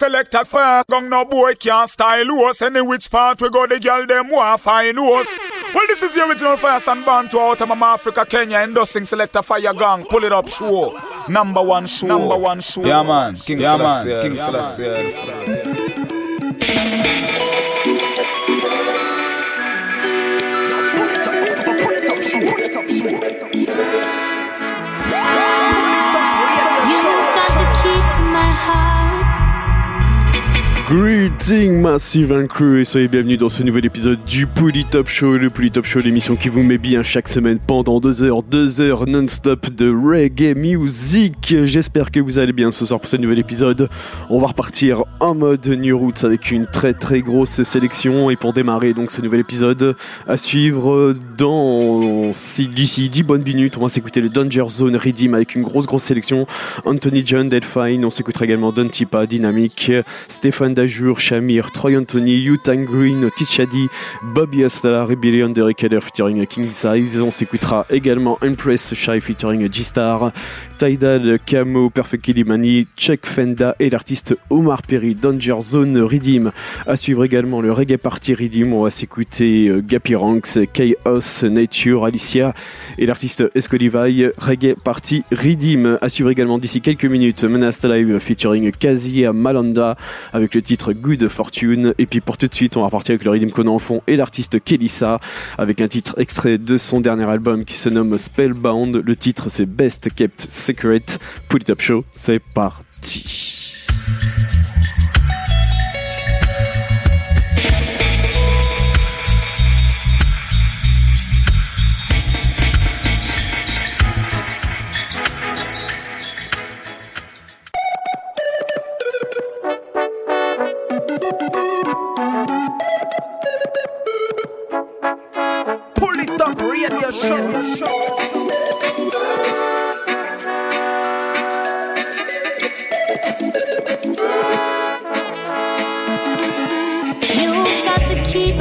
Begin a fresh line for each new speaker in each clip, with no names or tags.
Select a fire, gun no boy can't style us. Any which part we go, the girl them want find us. Well, this is the original Fire and Bantu out of Mama Africa, Kenya, endorsing Select a Fire Gang. Pull it up, show. Number one show. Number one show.
Yeah, man. King
yeah,
Selassie.
man.
King
Yeah,
Selassie.
You've
Greeting Massive and Crew et soyez bienvenus dans ce nouvel épisode du Pouli Top Show, le Pouli Top Show, l'émission qui vous met bien chaque semaine pendant deux heures, deux heures non-stop de reggae music. J'espère que vous allez bien ce soir pour ce nouvel épisode. On va repartir en mode New Roots avec une très très grosse sélection et pour démarrer donc ce nouvel épisode à suivre dans d'ici 10 bonnes minutes, on va s'écouter le Danger Zone Redeem avec une grosse grosse sélection. Anthony John, Delphine, on s'écoutera également Don Dynamic, Stéphane Dajour, Shamir, Troy Anthony, Utang Green, Tichadi, Bobby Astala, Rebellion, Derek Heller featuring King Size. On s'écoutera également Impress Shy featuring G-Star, Tidal, Camo, Perfect Kilimani, Chuck Fenda et l'artiste Omar Perry, Danger Zone Redeem. À suivre également le Reggae Party Redeem. On va s'écouter euh, Gappy Ranks, Chaos, Nature, Alicia et l'artiste Escolivai, Reggae Party Redeem. À suivre également d'ici quelques minutes Menace Live featuring Kazia Malanda avec le titre Good Fortune. Et puis pour tout de suite, on va partir avec le Redeem qu'on a en fond et l'artiste Kelissa avec un titre extrait de son dernier album qui se nomme Spellbound. Le titre c'est Best Kept Secret. Pull It Up Show, c'est parti.
Pull it up, radio show.
You've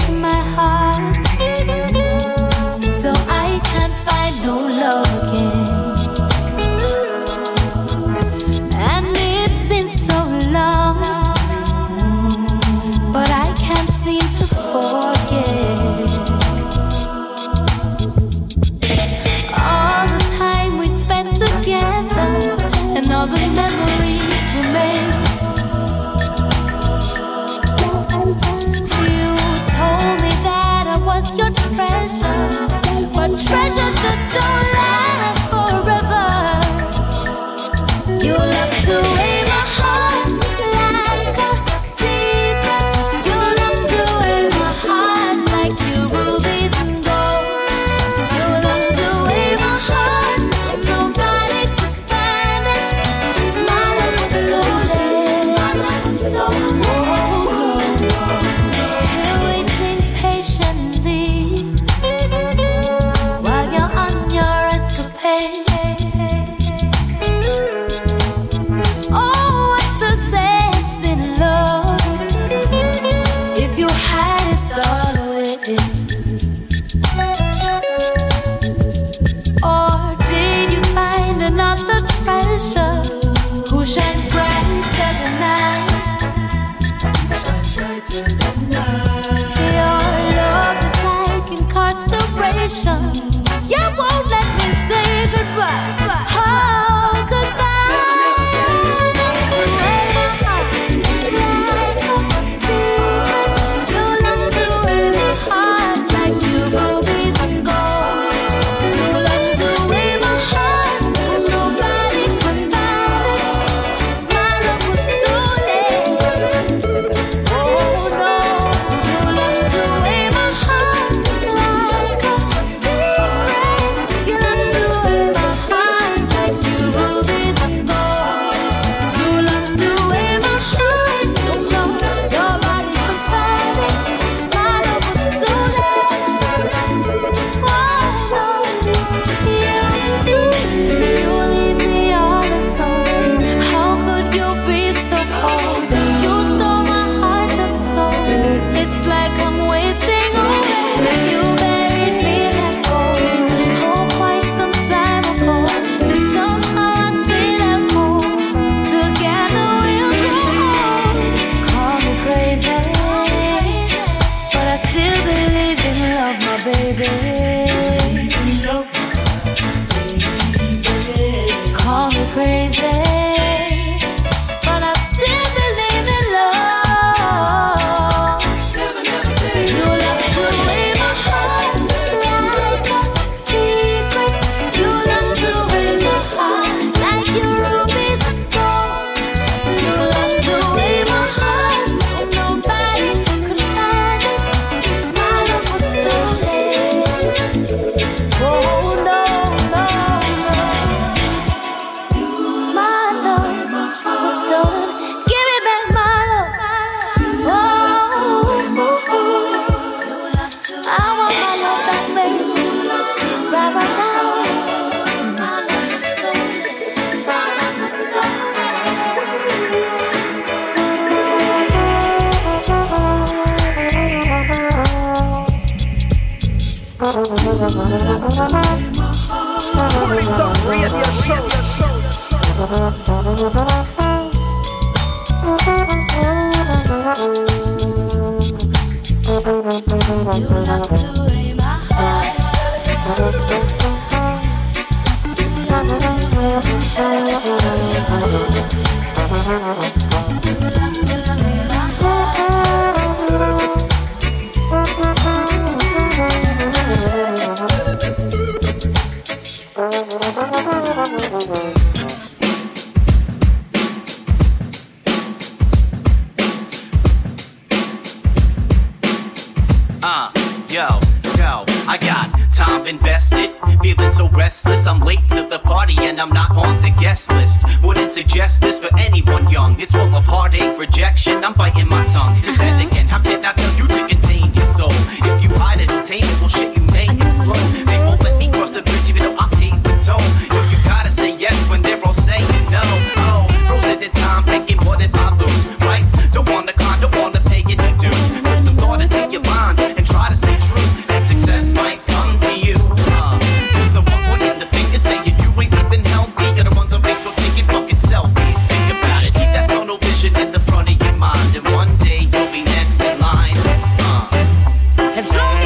As long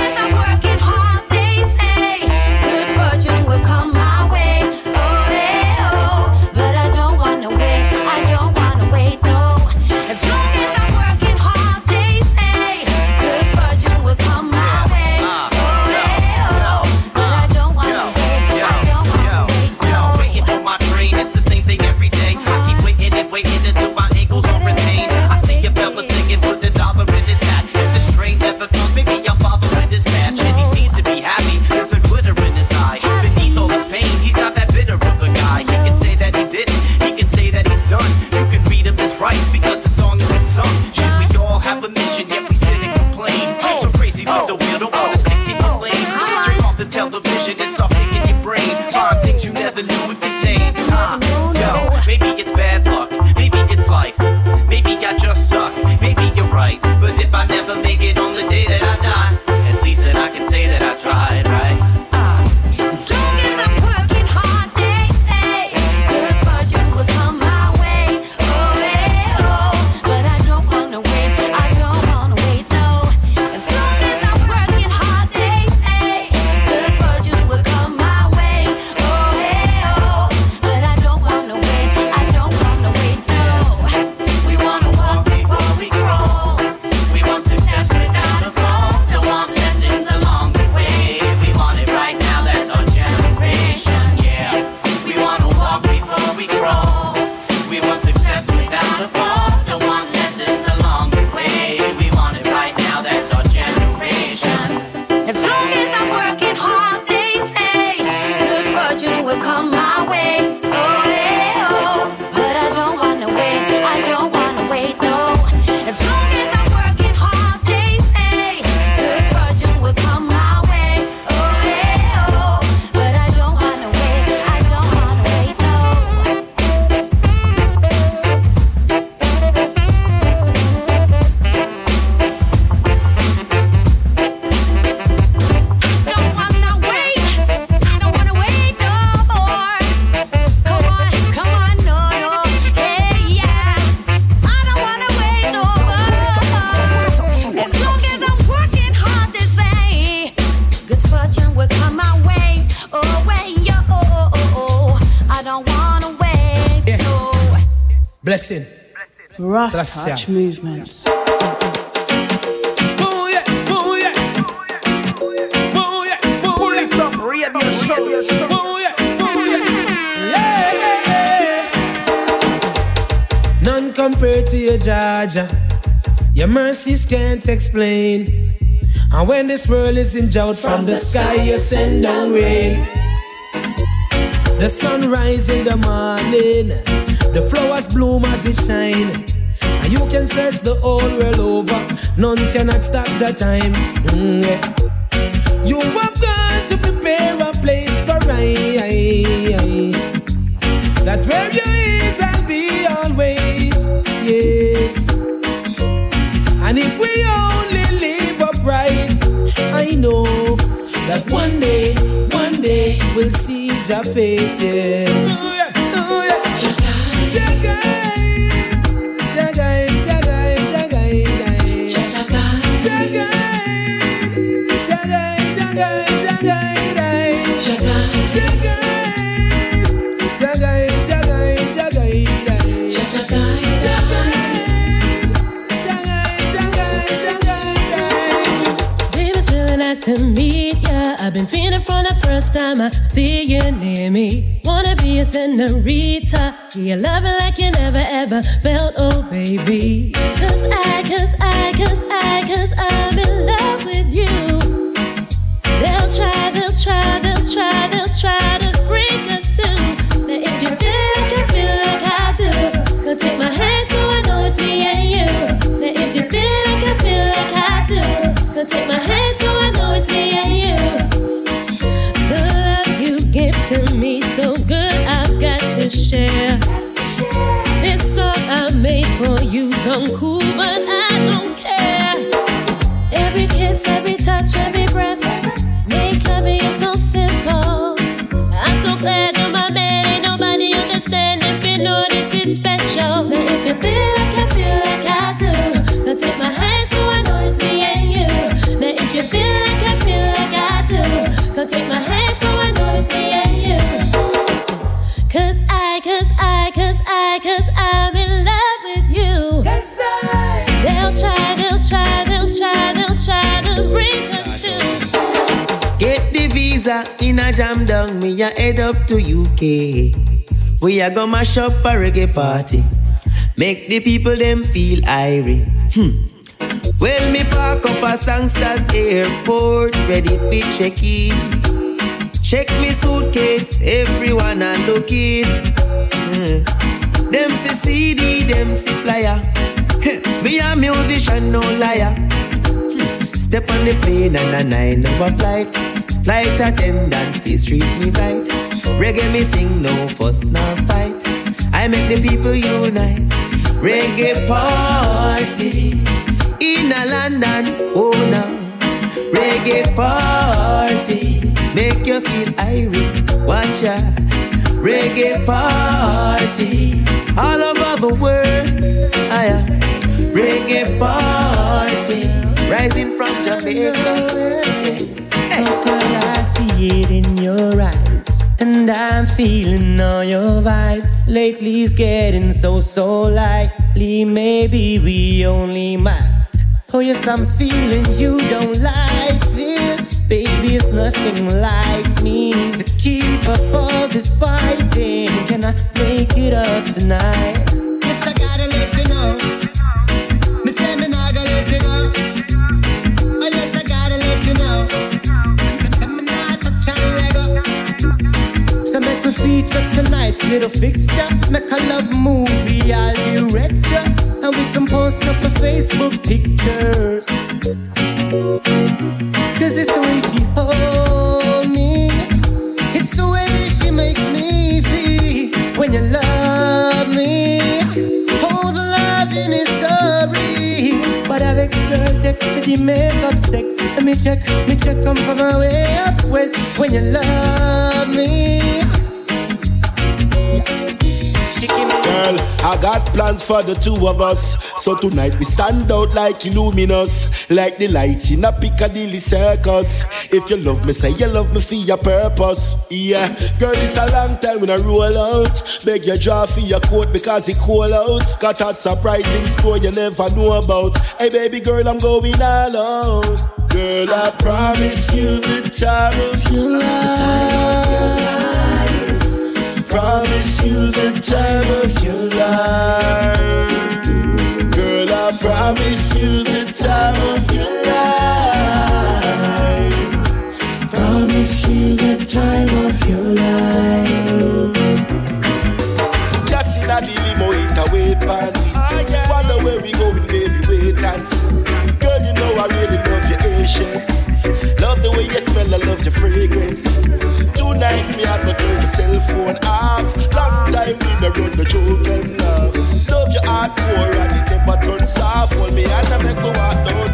touch movements.
None compared to your Jaja. Your mercies can't explain. And when this world is in drought, from the sky you send down rain. The sun rise in the morning, the flowers bloom as it shine. You can search the whole world over, none cannot stop the time. Mm, yeah. You have got to prepare a place for I. That where you is, I'll be always. Yes. And if we only live upright, I know that one. Jah faces. Oh yeah, oh Jah
Baby, it's really nice to meet ya. I've been feeling from the first time I see you near me. Wanna be a senorita. Love it like you never ever felt, oh baby. Cause I, cause I, cause I, cause I'm in share. This song I made for you's uncool, but I don't care. Every kiss, every touch, every
jam down, me a head up to UK. We a go mash up a reggae party, make the people them feel irie. Hmm. Well, me park up a Sangster's airport, ready for check in. Check me suitcase, everyone a looking. Hmm. Them see CD, them see flyer. me a musician, no liar. Step on the plane and a nine hour flight. Flight attendant, please treat me right. Reggae me sing, no fuss, no fight. I make the people unite. Reggae party in a London, oh no. Reggae party make you feel irie. Watch ya. Reggae party all over the world. Aya. Reggae party rising from Jamaica. Hey.
I see it in your eyes. And I'm feeling all your vibes. Lately it's getting so, so lightly. Maybe we only might. Oh, yes, I'm feeling you don't like this. Baby, it's nothing like me. To keep up all this fighting. Can I make it up tonight? Yes, I gotta let you know. Feature tonight's little fixture. Make a love movie, I'll direct ya. And we can post couple Facebook pictures. Cause it's the way she hold me. It's the way she makes me feel when you love me. Oh, the loving is so real. But I vex girl text for the makeup sex. Let me check, me check come from my way up west when you love me.
Girl, I got plans for the two of us. So tonight we stand out like luminous, like the lights in a Piccadilly circus. If you love me, say you love me for your purpose. Yeah, girl, it's a long time when I roll out. Beg your draw for your coat because it cool out. Got a surprising store you never know about. Hey, baby girl, I'm going all out. Girl, I promise you the time of your life. Promise you the time of your life. Girl, I promise you the time of your life. Promise you the time of your life. Just in a the limo, it a wait pan. Ah, Wonder where we going, baby, wait and see. Girl, you know I really love your Asian. Love the way you smell, I love your fragrance. Tonight, me, I go turn the cell phone off. Long time, we no run the joke and laugh. Love your hardcore, and it never turns off. Hold me, and I make me walk down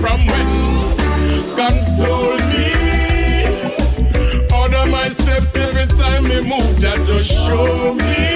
from when? Console me. Order my steps every time me move, just show me.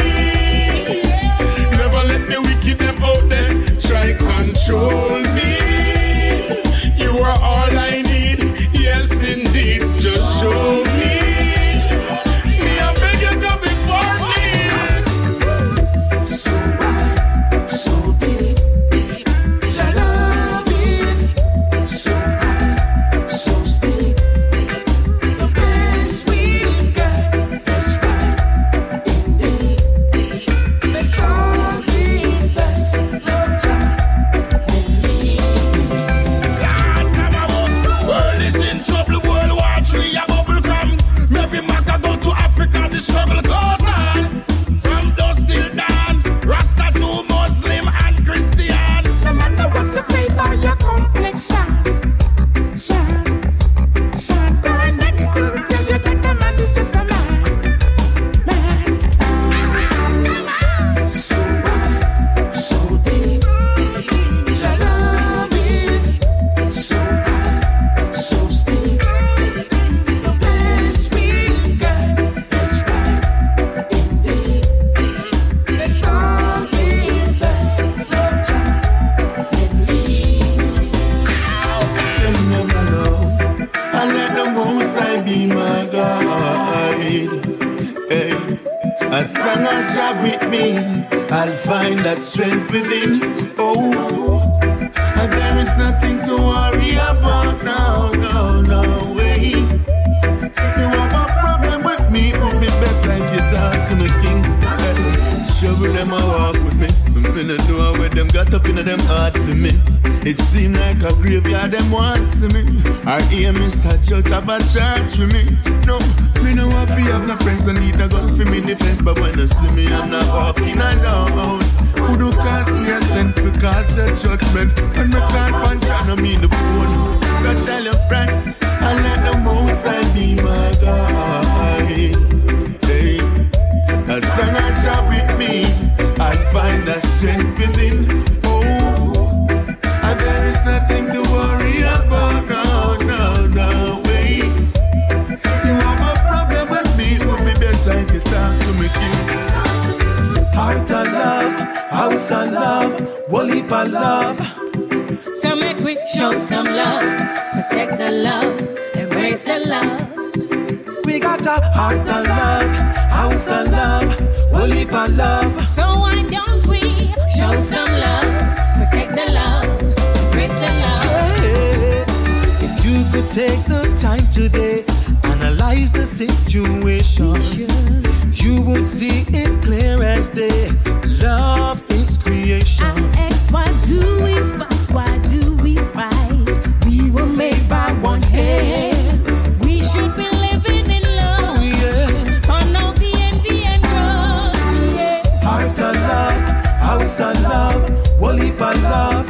love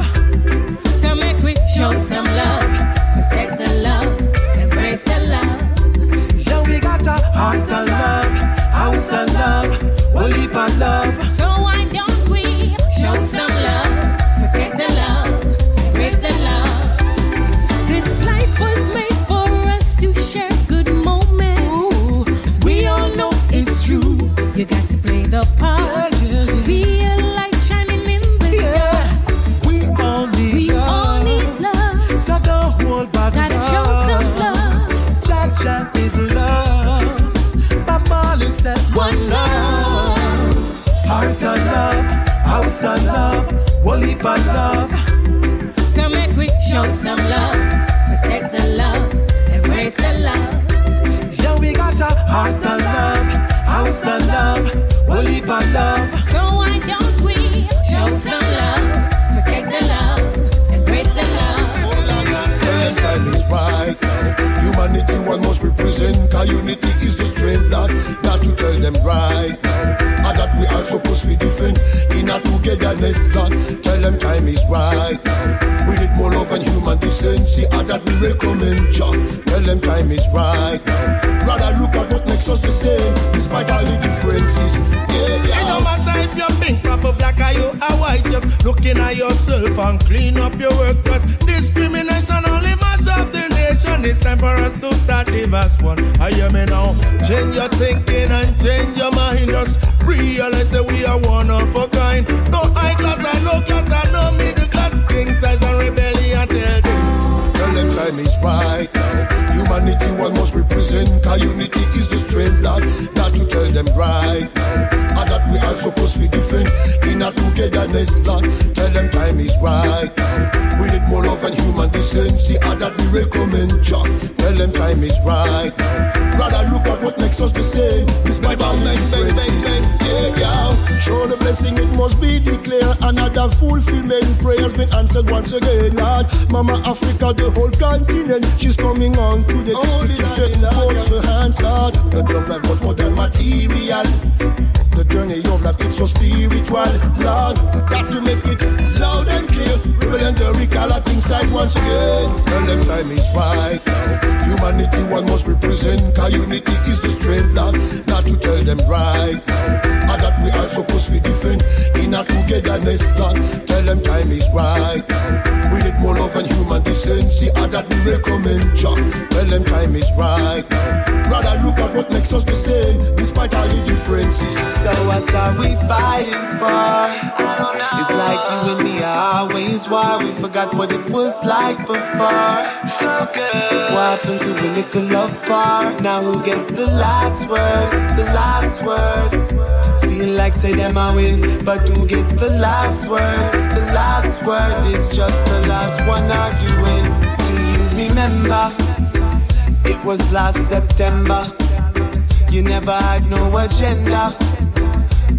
that
make me show.
Love, whole heap of love.
So make we show some love, protect the love, embrace the love.
Yeah, we got a heart of love, house of love, whole heap of love.
So why don't we show some love, protect the love, embrace the love?
Yes, time is right now. Humanity one must represent, cause unity is the strength that, that to tell them right now. That we are supposed to be different in a togetherness that tell them time is right now. We need more love and human decency, and that we recommend Jah. Tell them time is right now. Rather look at what makes us the same, despite all the differences. Yeah, yeah.
Matter if you're pink, purple, black, or you are white. Just looking at yourself and clean up your work. Cause discrimination only mass up the nation. It's time for us to start live as one. I hear me now. Change your thinking and change your mind. Just realize that we are one of a kind. No high class and low class and no middle class. King size and rebellion. Tell them.
Tell them time is right now. Humanity one must represent, cause unity is the strength, Lord. Not to tell them right now. We are supposed to be different in a togetherness, Lord. Tell them time is right now. We need more love and human decency, and that we recommend, Jah. Tell them time is right now. Rather look at what makes us the same, all the differences. Yeah, yeah. Show the blessing, it must be declared. Another fulfillment prayer's been answered once again, Lord. Mama Africa, the whole continent, she's coming on to the district. Straight forth her hands, Lord. The love life was more than material. The journey of life is so spiritual, Lord. Got to make it loud and clear. Rebel and the recall are inside once again. Tell them time is right now. Humanity one must represent, unity is the strength, Lord. Not to tell them right now. And that we are supposed to be different in a togetherness, Lord. Tell them time is right now. We need more love and human decency, and that we recommend, Jah. Tell them time is right now. Brother, look at what makes us the same, despite all the differences.
So what are we fighting for? It's like you and me are always war. We forgot what it was like before. What happened to a little love part? Now who gets the last word? The last word. Feel like say them I win, but who gets the last word? The last word is just the last one arguing. Do you remember? It was last September. You never had no agenda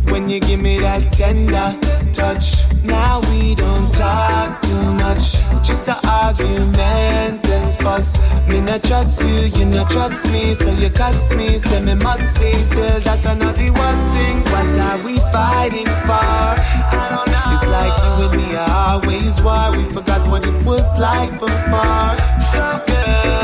when you give me that tender touch. Now we don't talk too much, just an argument and fuss. Me not trust you, you not trust me, so you cuss me, say me must leave. Still, that not the worst thing. What are we fighting for? It's like you and me are always war. We forgot what it was like before.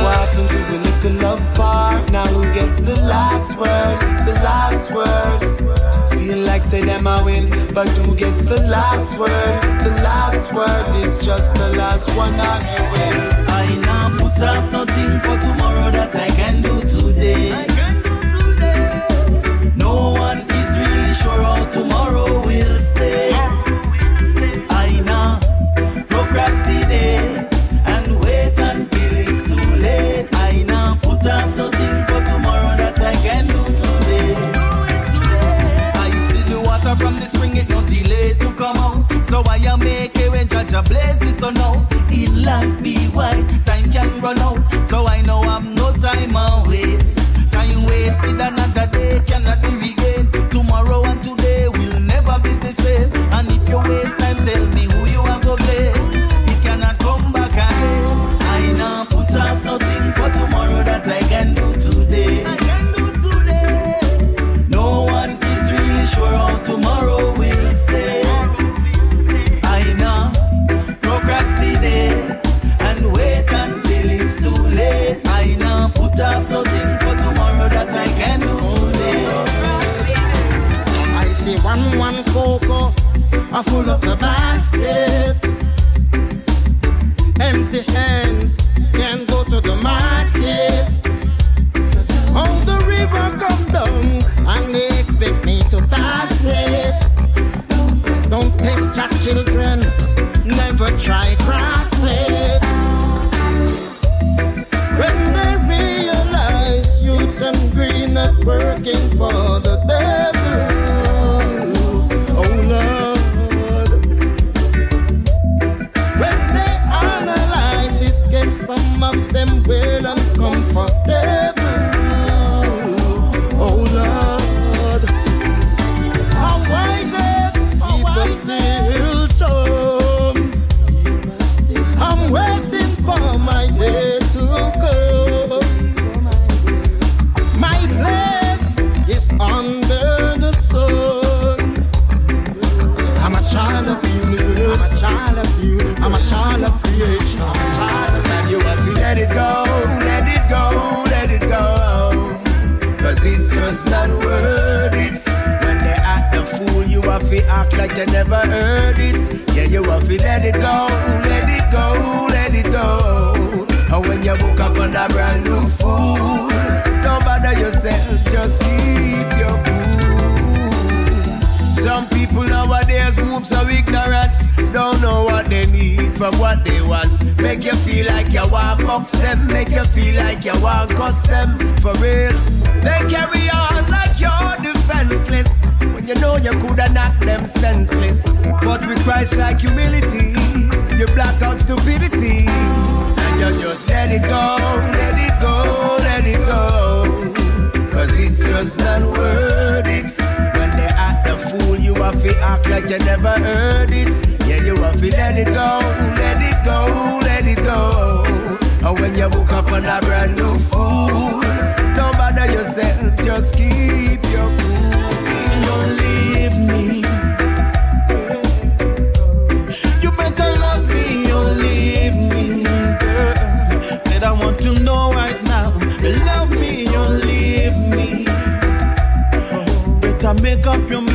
What happened to a little love part? Now who gets the last word? The last word. Feel like say them I win, but who gets the last word? The last word is just the last one arguing.
I now put off nothing for tomorrow that I can do today. I can do today. No one is really sure how tomorrow judge blaze the sun out. In life be wise, time can run out. So I know I'm no time away.
Make up your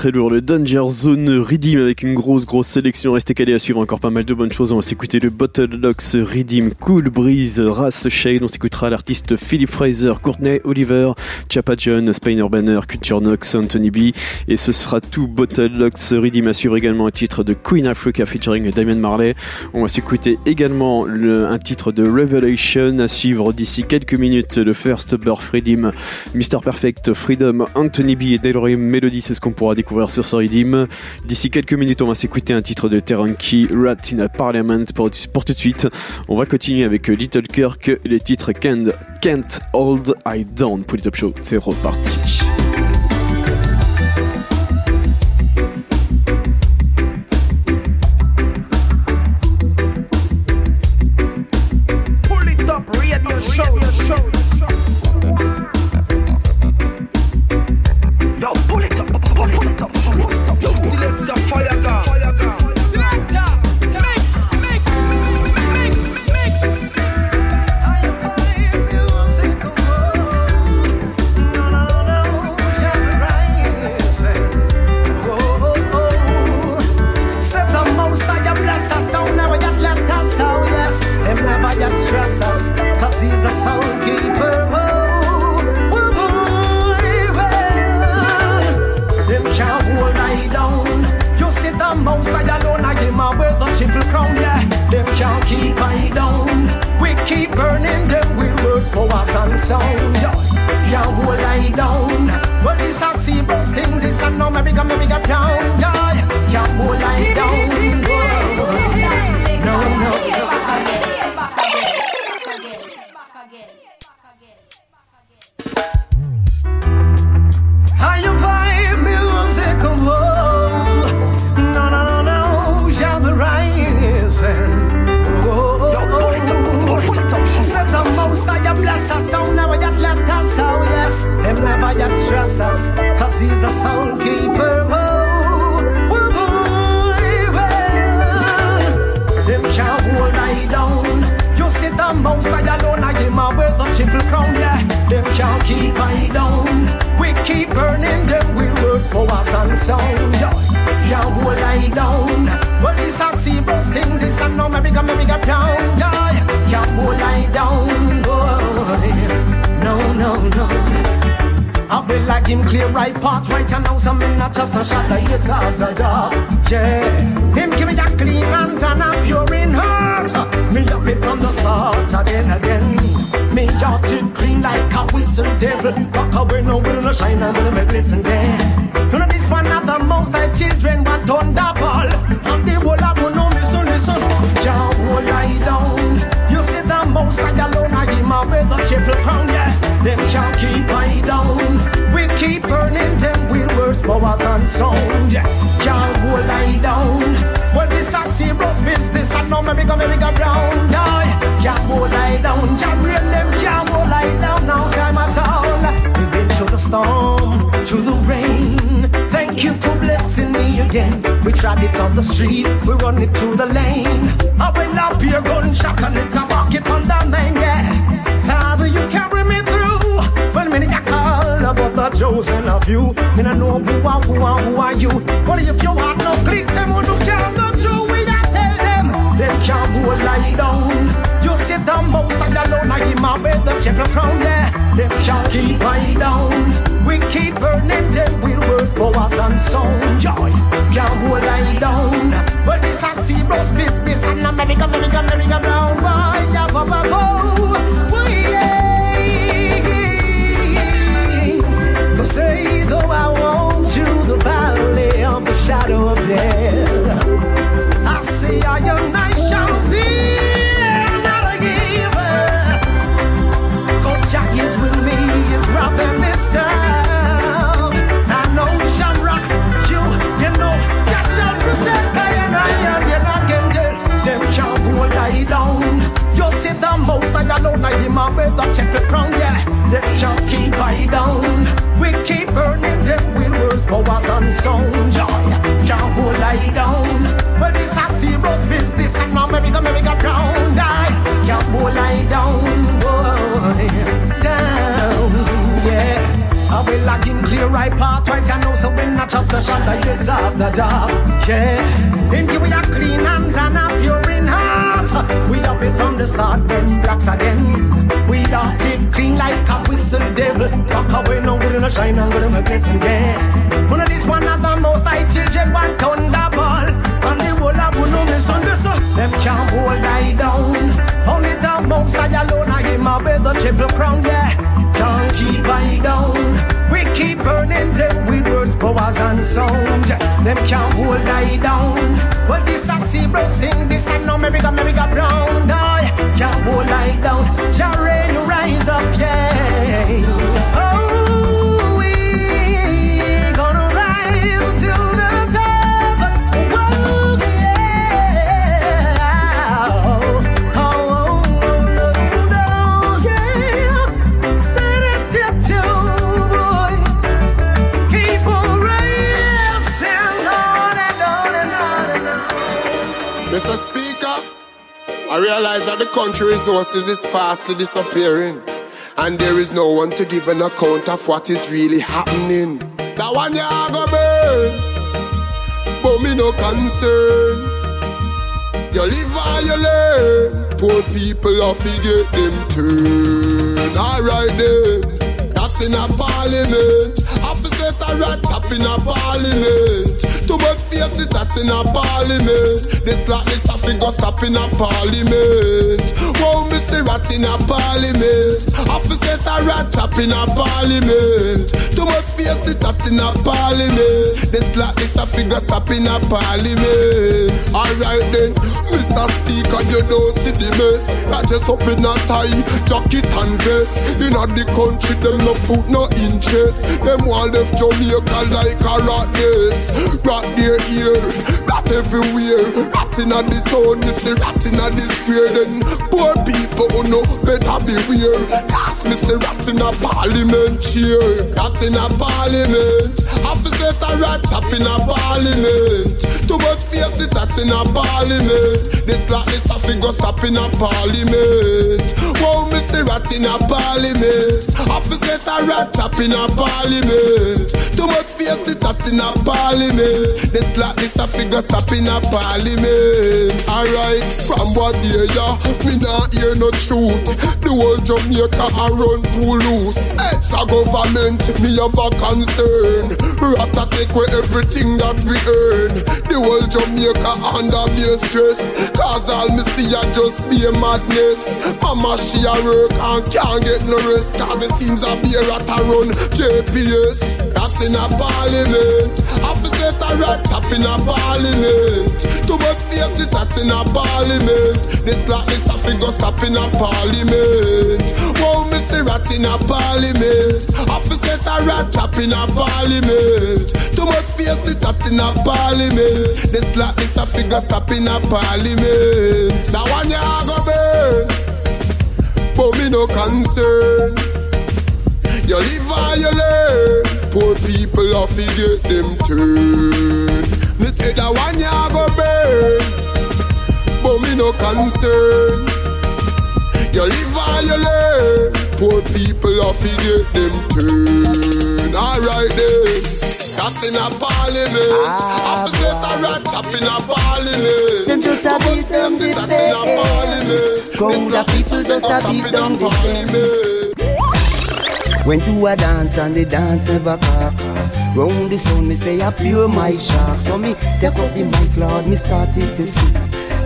très lourd, le Danger Zone Redeem avec une grosse grosse sélection. Restez calés à suivre encore pas mal de bonnes choses. On va s'écouter le Bottle Locks Redeem, Cool Breeze, Race Shade. On s'écoutera l'artiste Philip Fraser, Courtney Oliver, Chapa John, Spiner Banner, Culture Nox Anthony B. Et ce sera tout Bottle Locks Redeem à suivre également un titre de Queen Africa featuring Damien Marley. On va s'écouter également le, un titre de Revelation à suivre d'ici quelques minutes. Le First Birth Redeem, Mr. Perfect, Freedom, Anthony B et Delroy Melody. C'est ce qu'on pourra découvrir sur Soridim. D'ici quelques minutes, on va s'écouter un titre de Teranki, Rat in a Parliament, pour, tout de suite. On va continuer avec Little Kirk, le titre Can't, Can't Hold I Down pour les top show. C'est reparti.
Away no
good in a shine and good in a blessing again One of these one of the most I children one thunderball And the whole of no miss on this Them can't hold I down Only the most I alone I hear my brother triple crown yeah Can't keep I down we keep burning them with words, powers and sound. Them can't hold I down. Well, this a serious thing. This a no America, America brown. I can't hold I down.
Realize that the country resources is fastly disappearing. And there is no one to give an account of what is really happening. That one ya go burn, but me no concern. You live or you learn. Poor people have to get them turn. Alright then, that's in a parliament. Set a rat chop in a parliament. To make face it, that's in a parliament. This like this to go stop in a parliament. Whoa, me say rat in a parliament. To set a rat chop in a parliament. To make face it, that's in a parliament. This like this have to go stop in a parliament. Alright then, Mr. Speaker, you don't see the mess. I just up in a tie, jacket and vest. In a the country, them no put no interest. Them want left Jamaica like a rat nest. Rat their ear, everywhere. Rat in the town, me say rat in the square. Then poor people who know better beware. Cast me say rat in a parliament chair. Rat in a parliament. A rat in a parliament. To work face it, that in a parliament. This like this a figure stop in a parliament. Whoa, me say rat in a parliament. To set a rat chop in a parliament. To work face it, that in a parliament. This like this a figure stop in a parliament. Alright, from what day ya, me not hear no truth. The whole Jamaica a run too loose. It's a government, me have a concern. Rata take away everything that we earn. The whole Jamaica under me stress. Cause all me see a just be a madness. Mama she a work and can't get no rest. Cause it seems a be a rat a run JPS. That's in a parliament. Have to set a rat chop in a parliament. To work face it that's in a parliament. This like this a figure stop in a parliament. Whoa, me see rat in a parliament. To a rat chop in a parliament. To work face it that's in a parliament. This like this a figure stop in a parliament. That one ya go burn, but me no concern. You live or you learn. Poor people to get them turn. Me say that one ya go burn, but me no concern. You live or you learn. Poor people have to get them turn. Alright then. That's in a parliament. Ah, have to set a rat chop in a parliament.
Them just a beat down the
That's in a parliament.
Crowd of people just a beat down the
Went to a dance and the dance never cock. Round the sun, me say I pure my shark. So me take up the mic, Lord, me started to see.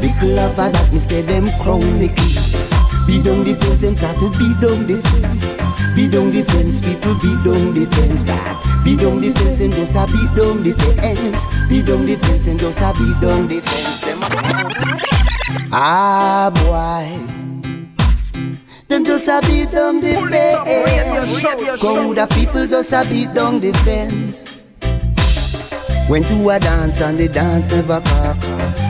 The club that me say them crown the key. Be down the fence, them start to be down the fence. Be down the fence, people be down the fence. That be down the fence and just a be down the fence. Be down the fence and just a be down the fence. Them a- ah boy. Them just a beat down the fence. Crowd of people just a beat down the fence. Went to a dance and the dance never cock.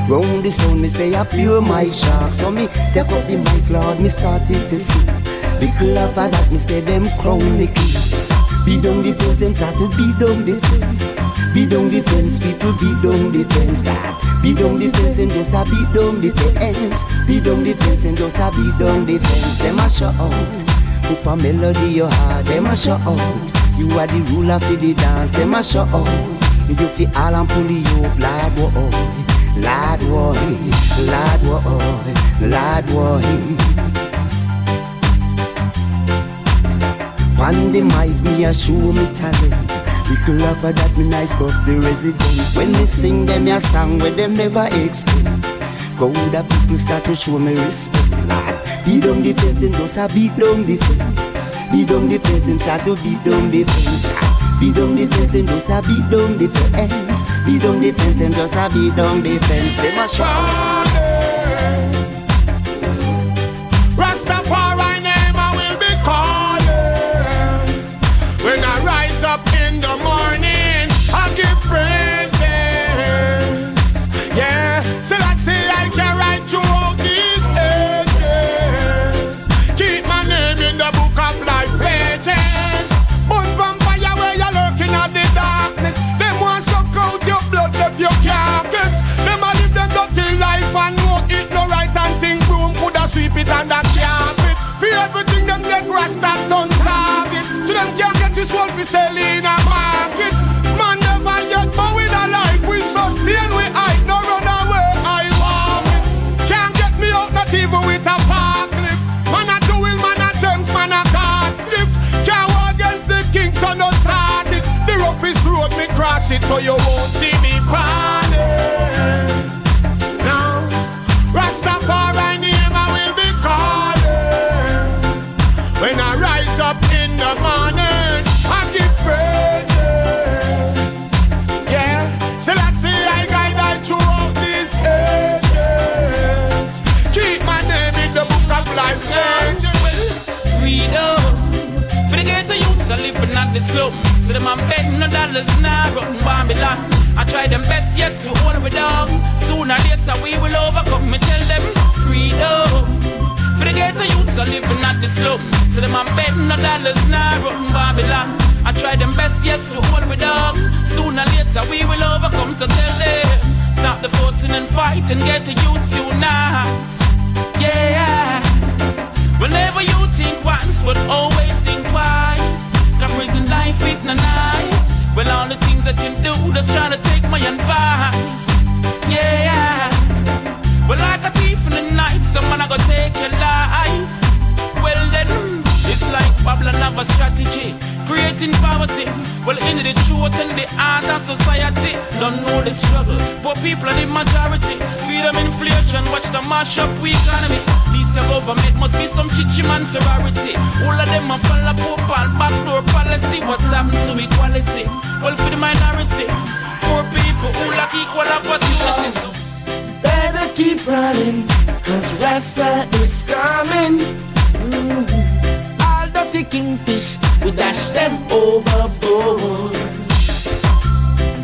Round the sun, me say I pure my shark. So me take up the mic, Lord, me started to see. The club that me say them crown the key. Be down the fence, them start to be down the fence. Be down the fence, people be down the fence. That be down the fence and just a be down the fence. Be down the fence and just a be down the fence. Them a shout out, hoop a melody your heart. Them a shout out, you are the ruler for the dance. Them a shout out, you feel all and pull you up, lad boy, lad boy, lad lad. On the mic, me a show me talent. Little rapper that me nice up the resident. When me sing them a song where them never expect. Go the people start to show me respect. Lord, beat down the fence and just a beat down the fence. Beat down the fence and start to beat down the fence. Beat down the fence and just a beat down the fence. Beat down the fence and just a beat down the fence. Them a shout.
Eh. It under carpet. For everything them get grass that on target. To them can't get this world for sell in a market. Man never yet but with a life we sustain we hide no run away I walk it. Can't get me out not even with a forklift. Man a jewel, man a gems, man a card stiff. Can't walk against the king so no start it. The roughest road me cross it so you won't see me falling. No, Rastafari
slum. So them I'm betting no dollars now run Babylon. I try them best, yes, we hold we down. Sooner or later we will overcome. Me tell them freedom. For the ghetto youths are living at the slum. So them I'm betting no dollars now run Babylon. I try them best, yes, we hold we down. Sooner or later we will overcome. So tell them stop the forcing and fight and get the youths unite. Yeah. Whenever you think once, but always think. Life it no nice. Well, all the things that you do, just trying to take my advice. Yeah. Well, like a thief in the night, someone I go take your life. Well, then, it's like Babylon have a strategy. Creating poverty. Well, in the truth and the art of society. Don't know the struggle. Poor people are the majority. Feed them inflation, watch the mash up we economy. This your government must be some chichi man sorority. All of them are fall up on backdoor policy. What's happened to equality? Well, for the minority. Poor people who lack equal opportunities.
Better keep running, cause Rasta is coming. Mm. All dirty kingfish, we dash them overboard.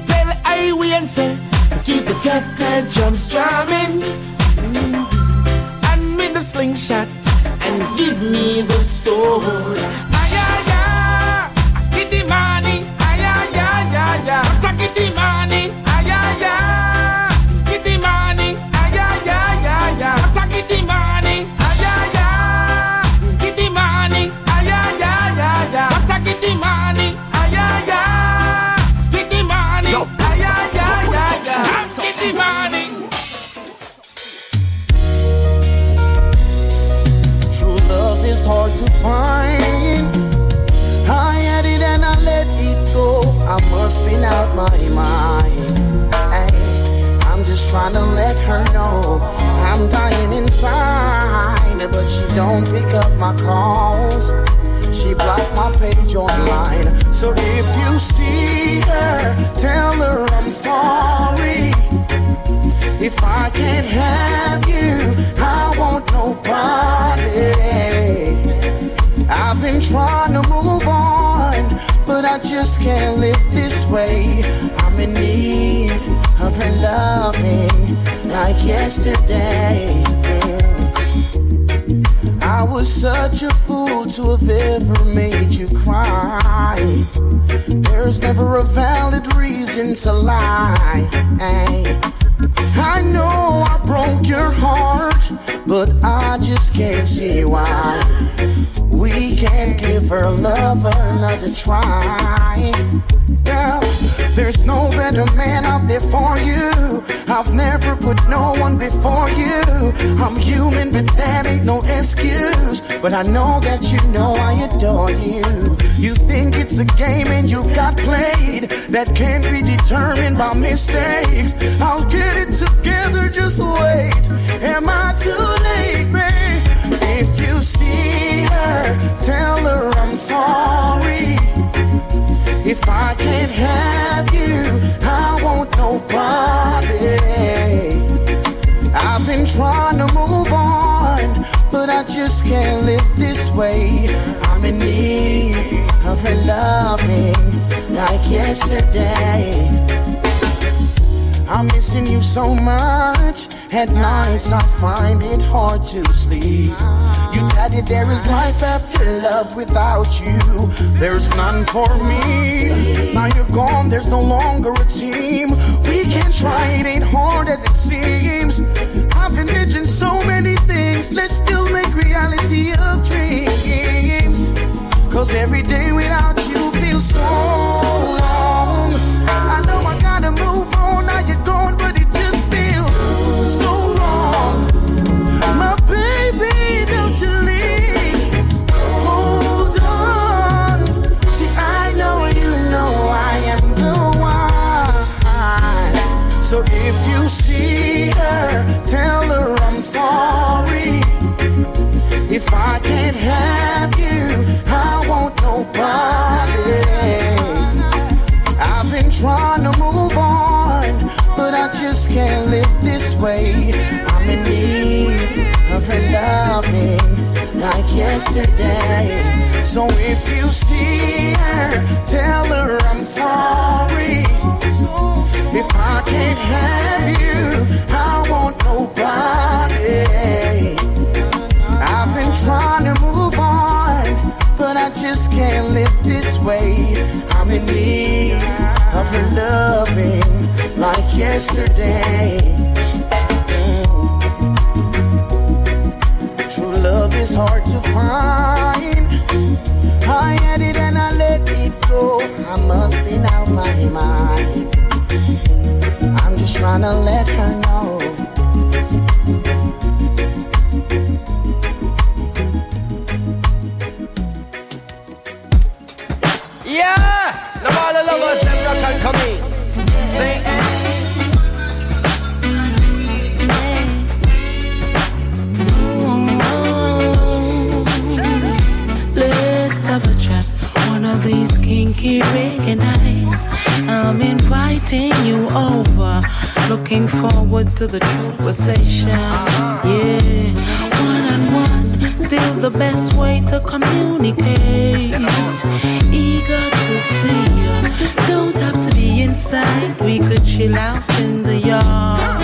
Tell highway and say, keep the captain drums drumming. The slingshot, and give me the sword.
Her know I'm dying inside, but she don't pick up my calls. She blocked my page online. So if you see her, tell her I'm sorry. If I can't have you, I want nobody. I've been trying to move on, but I just can't live this way. I'm in need her loving like yesterday. Mm. I was such a fool to have ever made you cry. There's never a valid reason to lie. I know I broke your heart, but I just can't see why we can't give her love another try. Girl, there's no better man out there for you. I've never put no one before you. I'm human, but that ain't no excuse. But I know that you know I adore you. You think it's a game and you got played that can't be determined by mistakes. I'll get it together, just wait. Am I too late, babe? If you see her, tell her I'm sorry. If I can't have you, I want nobody. I've been trying to move on, but I just can't live this way. I'm in need of her loving like yesterday. I'm missing you so much. At nights I find it hard to sleep. You it there is life after love without you. There's none for me. Now you're gone, there's no longer a team. We can try, it ain't hard as it seems. I've envisioned so many things. Let's still make reality of dreams. Cause every day without you feels so long. I know I gotta move on. Have you, I want nobody. I've been trying to move on, but I just can't live this way. I'm in need of her loving like yesterday. So if you see her, tell her I'm sorry. If I can't have you, I want nobody. Been trying to move on, but I just can't live this way. I'm in need of her loving like yesterday. Mm. True love is hard to find. I had it and I let it go. I must be out my mind. I'm just trying to let her know.
I'm inviting you over. Looking forward to the conversation. Yeah, one on one. Still the best way to communicate. Eager to see you. Don't have inside. We could chill out in the yard.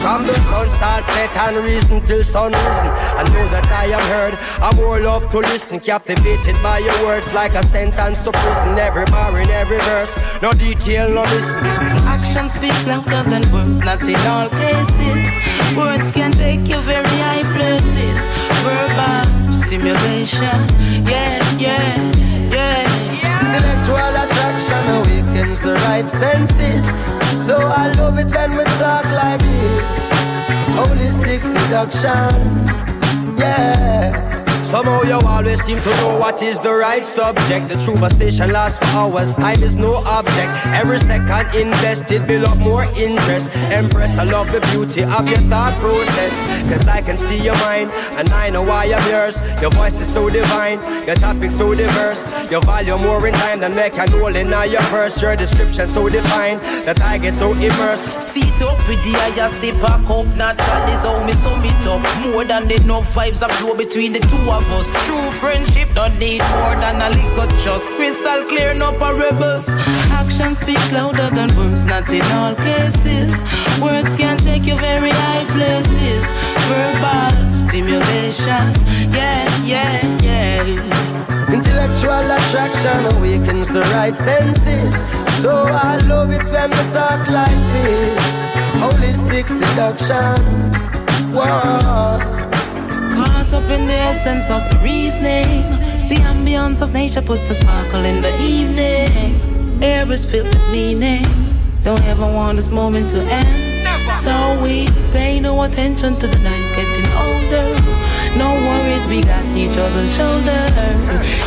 From the sun starts set and reason till sun risen. I know that I am heard. I'm more love to listen, captivated by your words like a sentence to prison. Every bar in every verse, no detail, no missing.
Action speaks louder than words, not in all cases. Words can take you very high places. Verbal stimulation, yeah, yeah.
Intellectual attraction awakens the right senses. So I love it when we talk like this. Holistic seduction, yeah.
Somehow you always seem to know what is the right subject. The true station lasts for hours, time is no object. Every second invested build up more interest. Empress, I love the beauty of your thought process. Cause I can see your mind, and I know why I'm yours. Your voice is so divine, your topic so diverse. Your volume more in time than make can hold in your purse. Your description so defined that I get so immersed.
Seat up with the eye, sip a cup, natural is how me sum it up. More than enough vibes that flow between the two of us. True friendship don't need more than a little trust. Crystal clear, no parables.
Action speaks louder than words, not in all cases. Words can take you very high places. Verbal stimulation, yeah, yeah, yeah.
Intellectual attraction awakens the right senses. So I love it when we talk like this. Holistic seduction. Whoa.
Caught up in the essence of the reasoning. The ambience of nature puts a sparkle in the evening. Air is filled with meaning. Don't ever want this moment to end. So we pay no attention to the night getting older. No worries, we got each other's shoulders.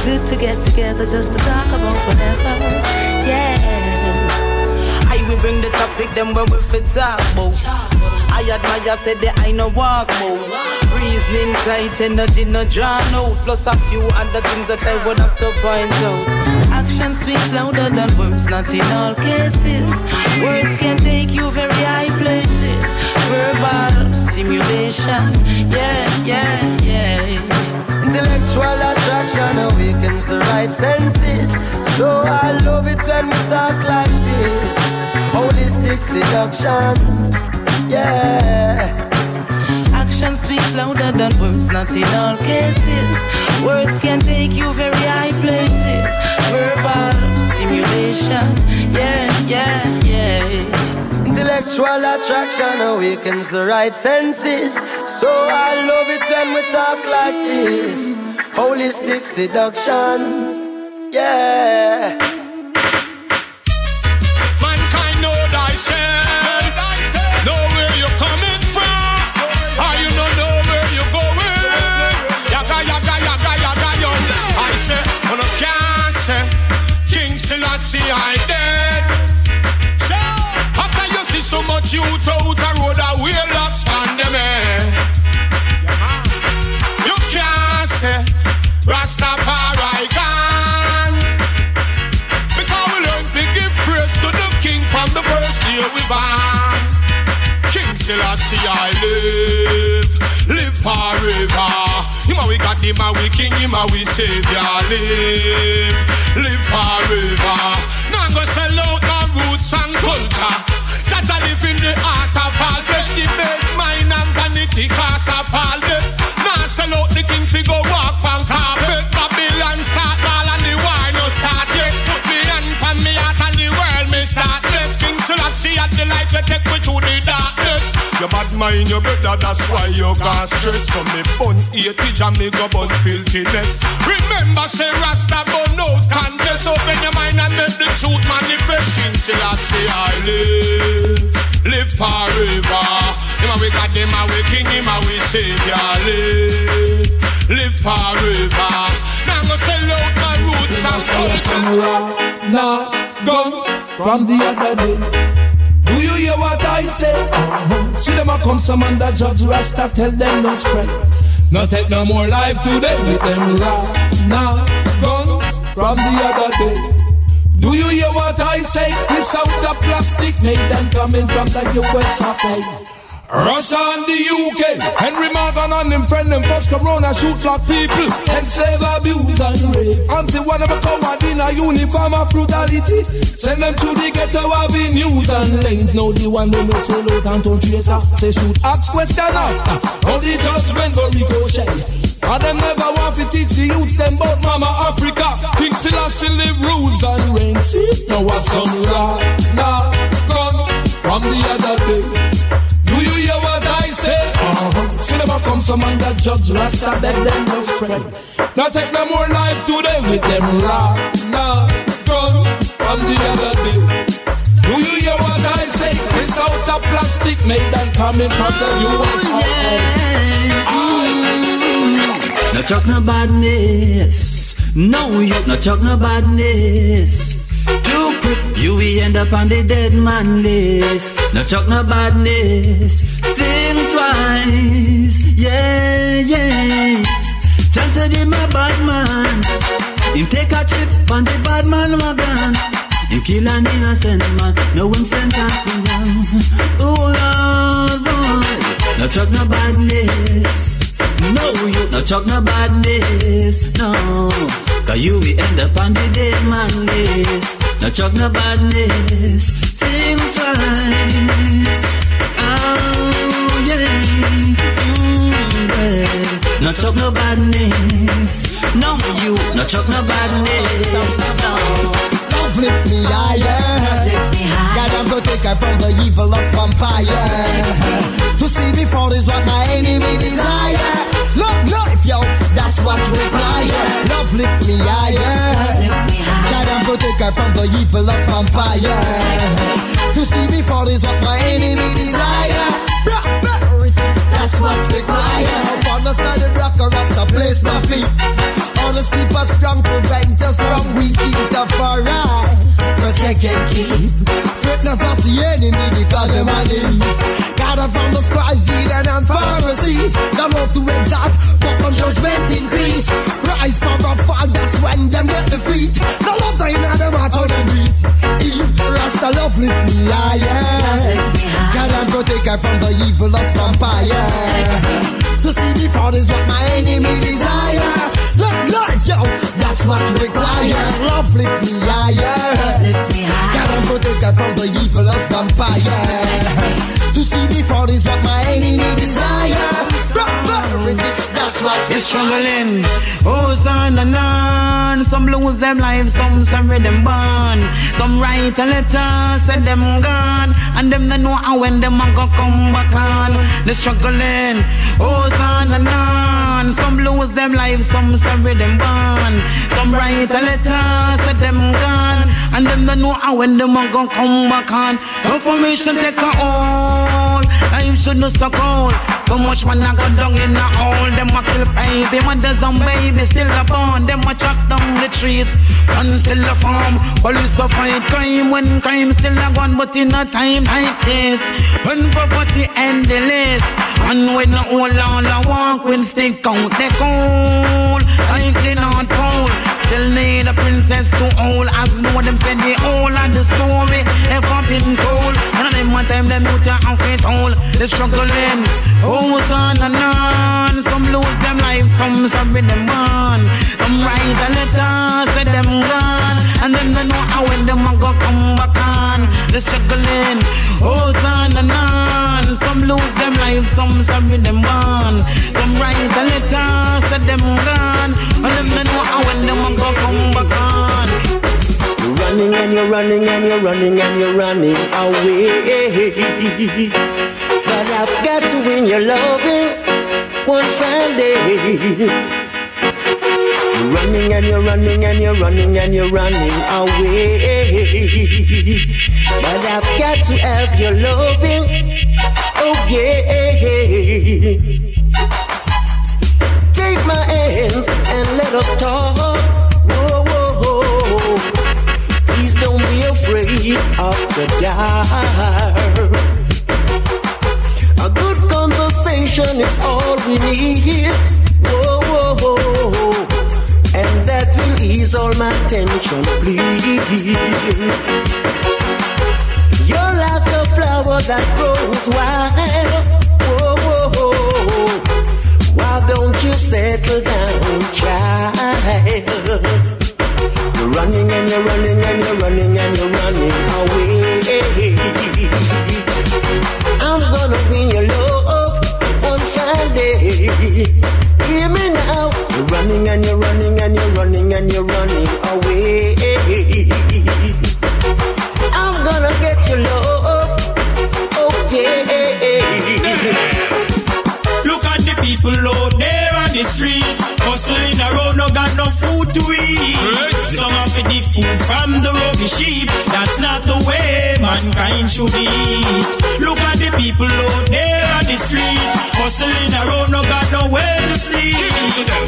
Good to get together just to talk about whatever. Yeah.
I will bring the topic, then when we fit talk. I admire, said that I no walk mode. Reasoning tight, energy no drawn out. Plus a few other things that I would have to point out.
Action speaks louder than words, not in all cases. Words can take you very high places. Verbal stimulation, yeah, yeah, yeah.
Intellectual attraction awakens the right senses. So I love it when we talk like this. Holistic seduction, yeah.
Action speaks louder than words, not in all cases. Words can take you very high places. Verbal stimulation, yeah, yeah, yeah.
Intellectual attraction awakens the right senses. So I love it when we talk like this. Holistic seduction, yeah.
Selassie, I dead. After you see so much youth out the road, I will not stand them. You can't say, Rastafari gone. Because we learn to give praise to the king from the first day we born. King Selassie I live, live forever. Him a we got him a we king, him a we savior. Live, live forever. Now go sell out our roots and culture. Jaja live in the heart of all flesh, the base mind and vanity cause of all death. Now sell out the king fi go walk on carpet. Babylon start all and the war no start yet. Put me hand on me heart and the world me start bless. King Selassie at the light we take we through the darkness. Your bad mind your better, that's why you got stress. So me bun eighty and me go bun filthiness. Remember say Rasta bun out contest. Open your mind and make the truth manifest. King Selassie I live, live forever. Him a we got him a we king, him a we savior. Live, live forever. Now go sell out my roots and culture.
Nah, guns from the other day. Do you hear what I say? See them a come some under judge Rasta tell them no spread. No take no more life today with them. Nah, guns from the other day. Do you hear what I say? This out the plastic made them coming from the US of A. Russia and the UK, Henry Morgan and them friend them first corona shoot like people, enslave, abuse and rape. Until a coward in a uniform of brutality, send them to the ghetto avenues and lanes. Now the one who say low down to traitor, say shoot, ask question after, how the judgment go ricochet. And them never want to teach the youths them about Mama Africa. King Selassie live rules and reigns. Now what's some law, nah, gun from the other day. See them a come some under judge Rasta beg them no spread. Now take no more life today with them raw. Nah, guns from the other day. Do you hear what I say? This out of plastic made and coming from the US.
Now oh, not chuck no badness. No, you not chuck no badness. Too quick, you will end up on the dead man list. No talk no badness. Think twice, yeah, yeah. Chance said him a bad man. Him take a chip on the bad man wagon. Him kill an innocent man. No him sentence me down. Oh Lord, boy, no chuck no badness. No, you no chuck no badness. No, cause you will end up on the dead man list. No chuck no badness. Think twice. No talk no badness. No, you no talk no badness. No.
Love lifts me higher. God, I'm protected from the evil of vampire. To see before is what my enemy desire. Love life, yo, that's what require. Love lift me higher. God, I'm protected from the evil of vampire. To see before is what my enemy desire. That's what require. Upon the solid rock, I rest place my feet. On the keep us strong, prevent us from weak interfere. Protect and keep. Fitness of the enemy because them are the least. Gather from the scribes, Eden and Pharisees. Them love to exalt, but on judgment increase. Rise from a fall, that's when them get defeat. The love they in them heart how them beat. Rasta love lift me higher. God and protect her from the evil of vampire. To see before is what my enemy desire. Love life, yo, that's what require. Love lift me higher. God and protect her from the evil of vampire. To see before is what my enemy desire. Prosperity, that's what
It's struggling. Oh, son and on. Some lose them lives, some sorry them born. Some write a letter, say them gone. And them they know how when them a go come back on. They struggling. Oh, son and on. Some lose them lives, some sorry them born. Some write a letter, say them gone. And them they know how when them a go come back on. Information take a hold. Life should not suck out. Too much man a go down in a hole. Them a kill baby, mothers and babies still a born. Them a chop down the trees, one still a farm. Police a fight crime when crime still a gone, but in a time like this, when poverty end the list, and when the whole all a walk with stick out the cold, like the North Pole. Still need a princess to hold. As know them said the whole of the story. Ever been told Them one time them out your outfit all They struggling Oh son and on. Some lose them life Some sorry them on Some write a letter Say them gone. And then they know how when them a go come back on. They struggling Oh son and on. Some lose them life Some sorry them on Some write a letter Say them gone. And then they know how when them a go come back on
running and you're running and you're running and you're running away. But I've got to win your loving one fine day. You're running and you're running and you're running and you're running away. But I've got to have your loving. Oh yeah. Take my hands and let us talk. Afraid of the dark. A good conversation is all we need. Whoa, whoa, whoa. And that will ease all my tension, please. You're like a flower that grows wild. Whoa, whoa, whoa. Why don't you settle down, child? You're running and you're running and you're running and you're running away. I'm gonna win your love one fine day. Hear me now. You're running and you're running and you're running and you're running away. I'm gonna get your love. Okay.
Look at the people on the street, hustling around, no got no food to eat. Some of it dig food from the rubbish heap. That's not the way mankind should eat. Look at the people out there on the street, hustling around, no got no way to sleep.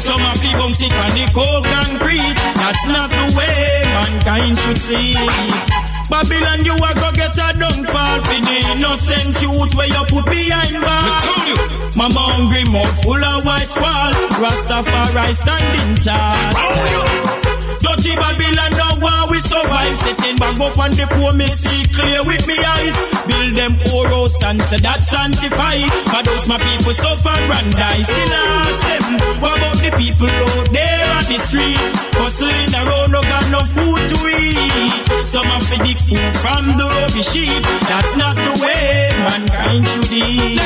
Some of the bum sick on the cold concrete. That's not the way mankind should sleep. Babylon, you a go get a downfall for the innocent youth where you put behind bars. Mama hungry, mouth full of white squall. Rastafari standing tall. Dirty Babylon, no one we survive. Setting back up on the poor, me see clear with me eyes. Build them poor house and say that sanctify. But those my people suffer and die. Still ask them, what about the people out there on the street? Hustling around, no got no food to eat. Some the dig food from the rubbish sheep. That's not the way mankind should eat.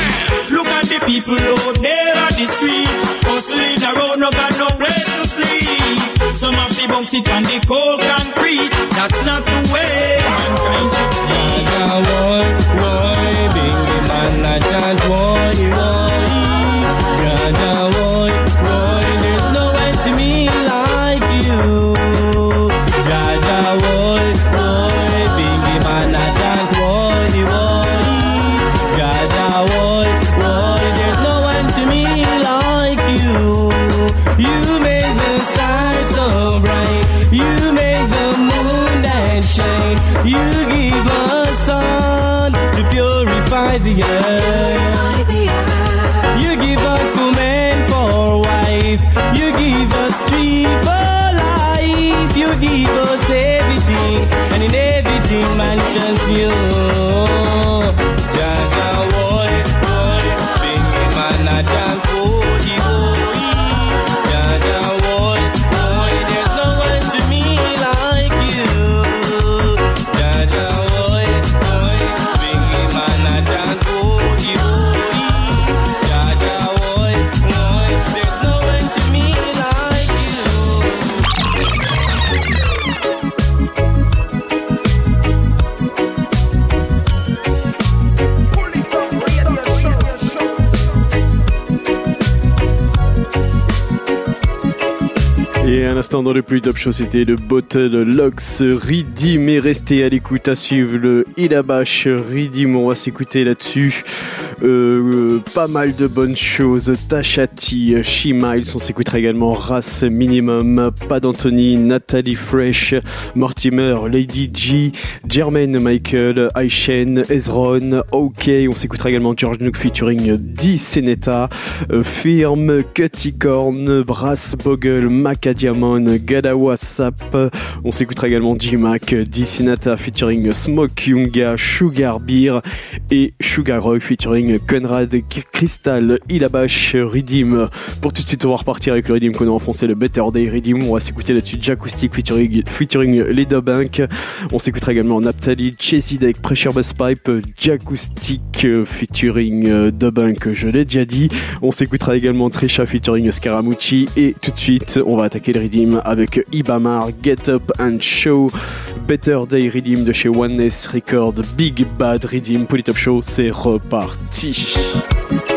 Look at the people out there on the street. Hustling around, no got no place to sleep. Some of the bounce it on the cold concrete. That's not the way mankind should sleep.
Boy, boy, bingy man, I boy, boy.
L'instant dans le plus top show, c'était le Bottle Lox Ridim et restez à l'écoute à suivre le Ilabash Ridim. On va s'écouter là-dessus. Euh, euh, pas mal de bonnes choses. Tachati, She-Miles, on s'écoutera également Race Minimum, Pas d'Anthony, Nathalie Fresh, Mortimer, Lady G, Jermaine Michael, Aishen, Ezron, OK. On s'écoutera également George Nook featuring D. Seneta, euh, Firm, Cuticorn, Brass Bogle, Macadiamon, Gadawa Sap. On s'écoutera également G-Mac, D. Senata featuring Smoke Yunga, Sugar Beer et Sugar Rock featuring Conrad Crystal, Ilabash, Redeem. Pour tout de suite, on va repartir avec le Redeem qu'on a enfoncé, le Better Day Redeem. On va s'écouter là-dessus Jacoustic featuring, featuring Leda Bank. On s'écoutera également Naphtali, Chesy Deck, Pressure Bass Pipe, Jacoustic euh, featuring euh, The Bank, je l'ai déjà dit. On s'écoutera également Trisha featuring Scaramucci. Et tout de suite, on va attaquer le Redeem avec Ibamar, Get Up and Show, Better Day Redeem de chez Oneness Record, Big Bad Redeem. Pour les Top Show, c'est reparti.
Yes,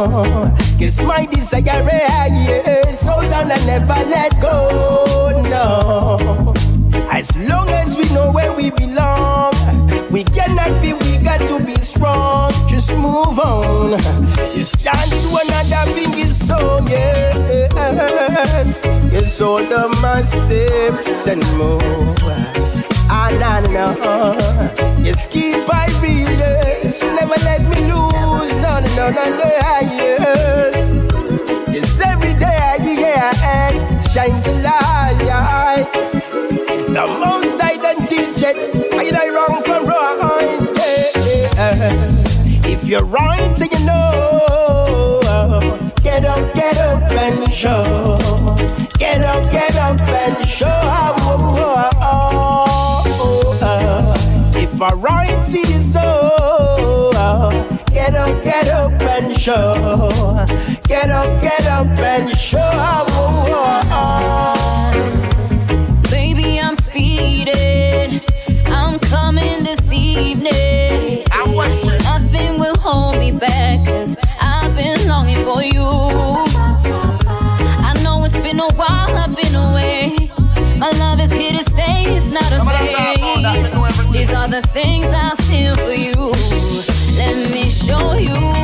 Guess my desire, yeah, so down and never let go, no. As long as we know where we belong, we cannot be, we got to be strong. Just move on. It's time to another big song, yes. Yes, all the my steps and move. And I know. Yes, keep I readers. Never let me lose. No, no, no, no, no, yes. Every day, yeah, eh, shines a light. The most I don't teach it, I I wrong from right. Yeah. If you're right, so you know. Get up, get up and show. Get up, get up and show. variety so. Uh, get up, get up and show. Get up, get up and show. Oh, oh, oh.
Baby, I'm speeding. I'm coming this evening. I want to. Nothing will hold me back, cause I've been longing for you. The things I feel for you. Let me show you.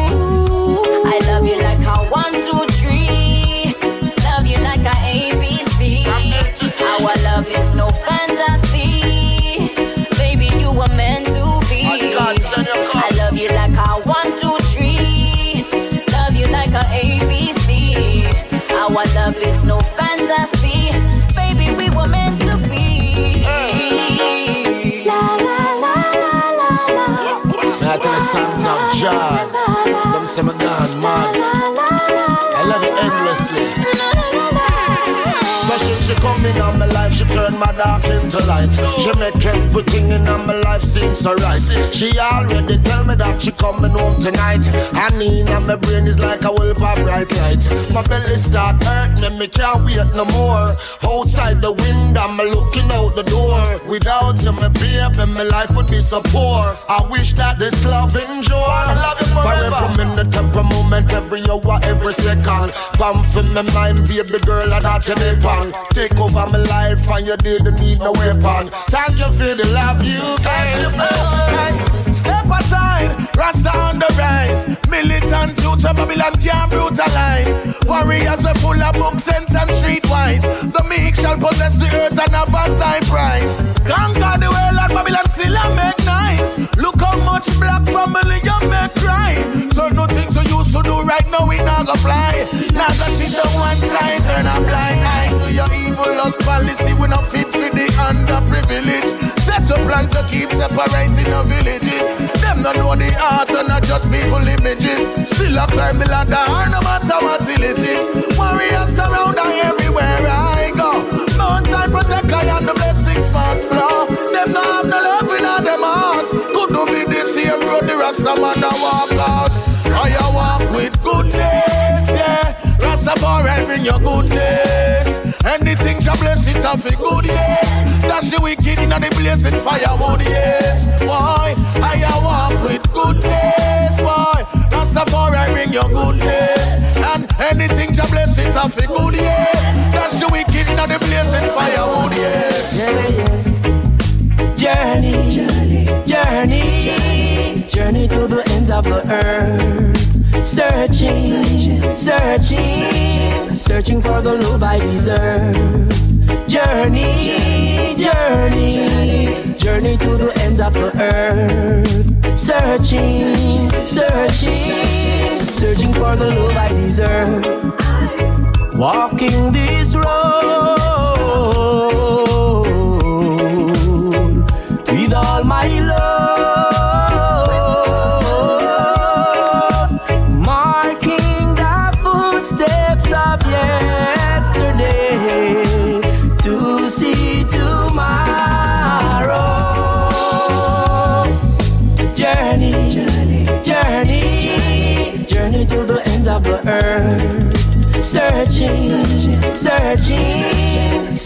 John? Them say come in on my life, she turned my dark into light. She make everything in on my life seem so right. She already tell me that she coming home tonight. Honey, in my brain is like a whole pop bright light. My belly start hurt me, me can't wait no more. Outside the window, I'm looking out the door. Without you, my baby, my life would be so poor. I wish that this love endure. I love you forever. For every minute, every moment, every hour, every second. Bam for my mind, baby girl, and that you. Take over my life, and you didn't need no weapon. Thank you for the love you gave.
Step aside, Rasta on the rise. Militant youth of Babylon can't brutalize. Warriors are full of book sense and streetwise. The meek shall possess the earth and have vast thy prize. Conquer the world and Babylon still make nice. Look how much black family you make cry. You used to do right now we not gonna fly. Now go sit down one side, turn a blind eye to your evil lust policy. We not fit for the underprivileged. Set a plan to keep separating the villages. Them don't know the art and not judge people images. Still a climb the ladder, no matter what it is. Warriors surround and everywhere I go. Most time protect I and the blessings must flow. Them not have no love in all them hearts. Could not be the same road the Rasta man a walk out. I walk goodness, yeah. Rastafari bring your goodness. Anything you bless it off a good, yes. Dash the wicked in the blazing firewood, yes. Why? I walk with goodness, why? Rastafari bring your goodness. And anything you bless it off a good, yes. Dash the wicked in the blazing firewood, yes.
Journey, journey, journey, journey to the ends of the earth. Searching, searching, searching for the love I deserve. Journey, journey, journey to the ends of the earth. Searching, searching, searching for the love I deserve. Walking this road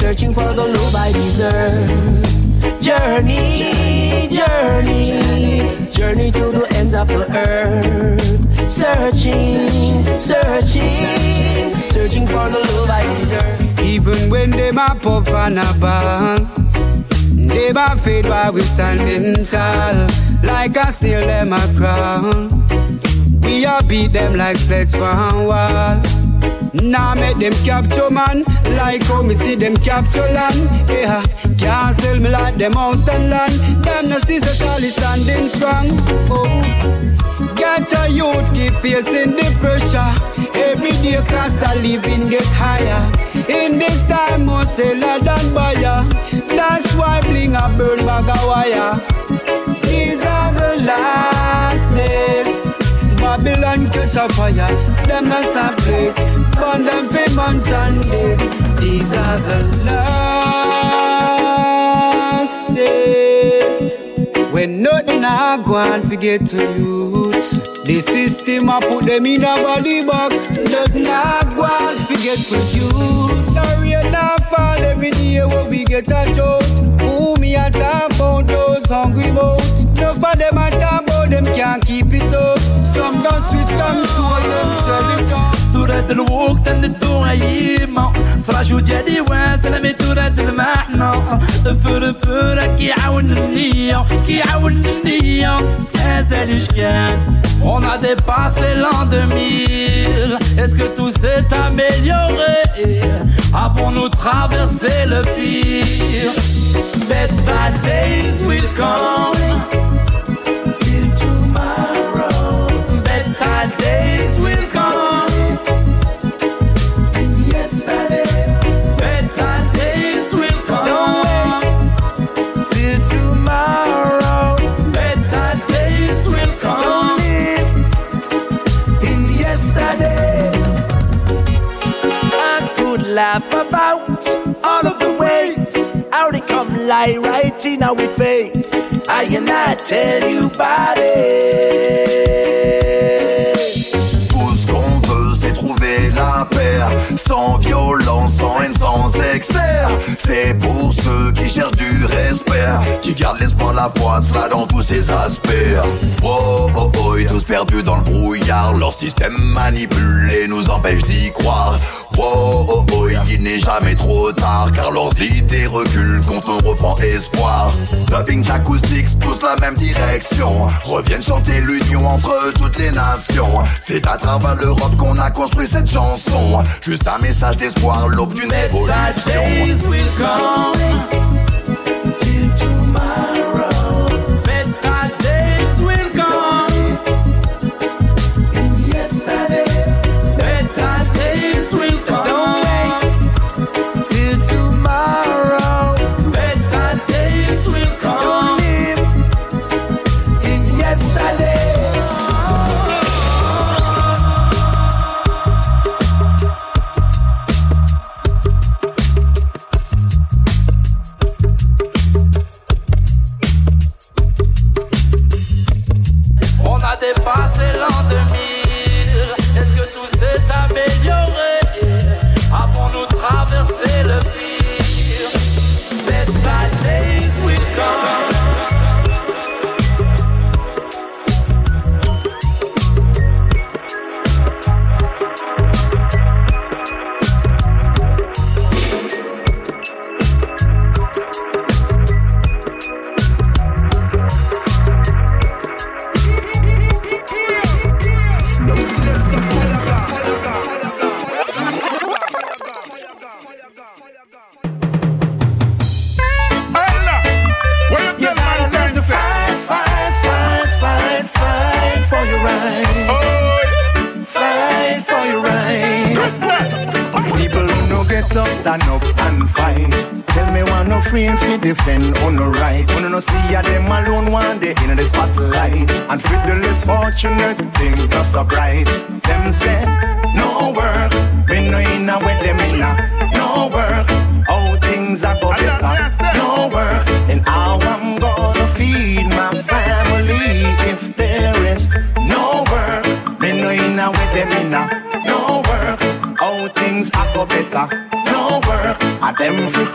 searching, for the love I deserve. Journey, journey, journey to the ends of the earth. Searching, searching, searching for the love I deserve.
Even when them a puff and a ball, them a fade while we standing tall. Like I steal them a crown. We a beat them like sleds from wall. Now make them capture man, like how me see them capture land. Yeah, can't sell me like them house and land. Them no see the Charlie standing strong. Oh, get a youth keep facing the pressure. Every day cost of living get higher. In this time, more seller than buyer. That's why bling a burn bag of wire. These are the days. Babylon catch a fire, them not stop place. Burn them for months and days. These are the last days. When nothing I go and forget to youths. The system a put them in a body box. Nothing not go on forget for you. The rain not fall every day where we get a jolt. Who me a talk about those hungry mouths? Enough of them a talk about them can't keep it up. Some don't switch them soul them sell it up.
ترد الوقت ندو عيما صرا شو جدي وسلامي ترد المعنى فر فرك يعاون النية يعاون النية هذا الاشكال On a dépassé l'an 2000 Est-ce que tout s'est amélioré Avons-nous traversé le pire Better days will come
lie right in our face. I I tell you about it.
Sans violence, sans haine, sans excès. C'est pour ceux qui cherchent du respect. Qui gardent l'espoir, la foi, cela dans tous ses aspects. Oh oh oh, tous perdus dans le brouillard. Leur système manipulé nous empêche d'y croire. Oh oh oh, il n'est jamais trop tard. Car leurs idées reculent quand on reprend espoir. Dubbing acoustics, tous la même direction. Reviennent chanter l'union entre toutes les nations. C'est à travers l'Europe qu'on a construit cette chanson. Juste un message d'espoir, l'aube d'une évolution.
Stand up and fight. Tell me why no friend fi defend on no right. When no see a them alone one day in the spotlight. And for the less fortunate, things not so bright. Them say, no work, me no in a with them in a. No work, how things are go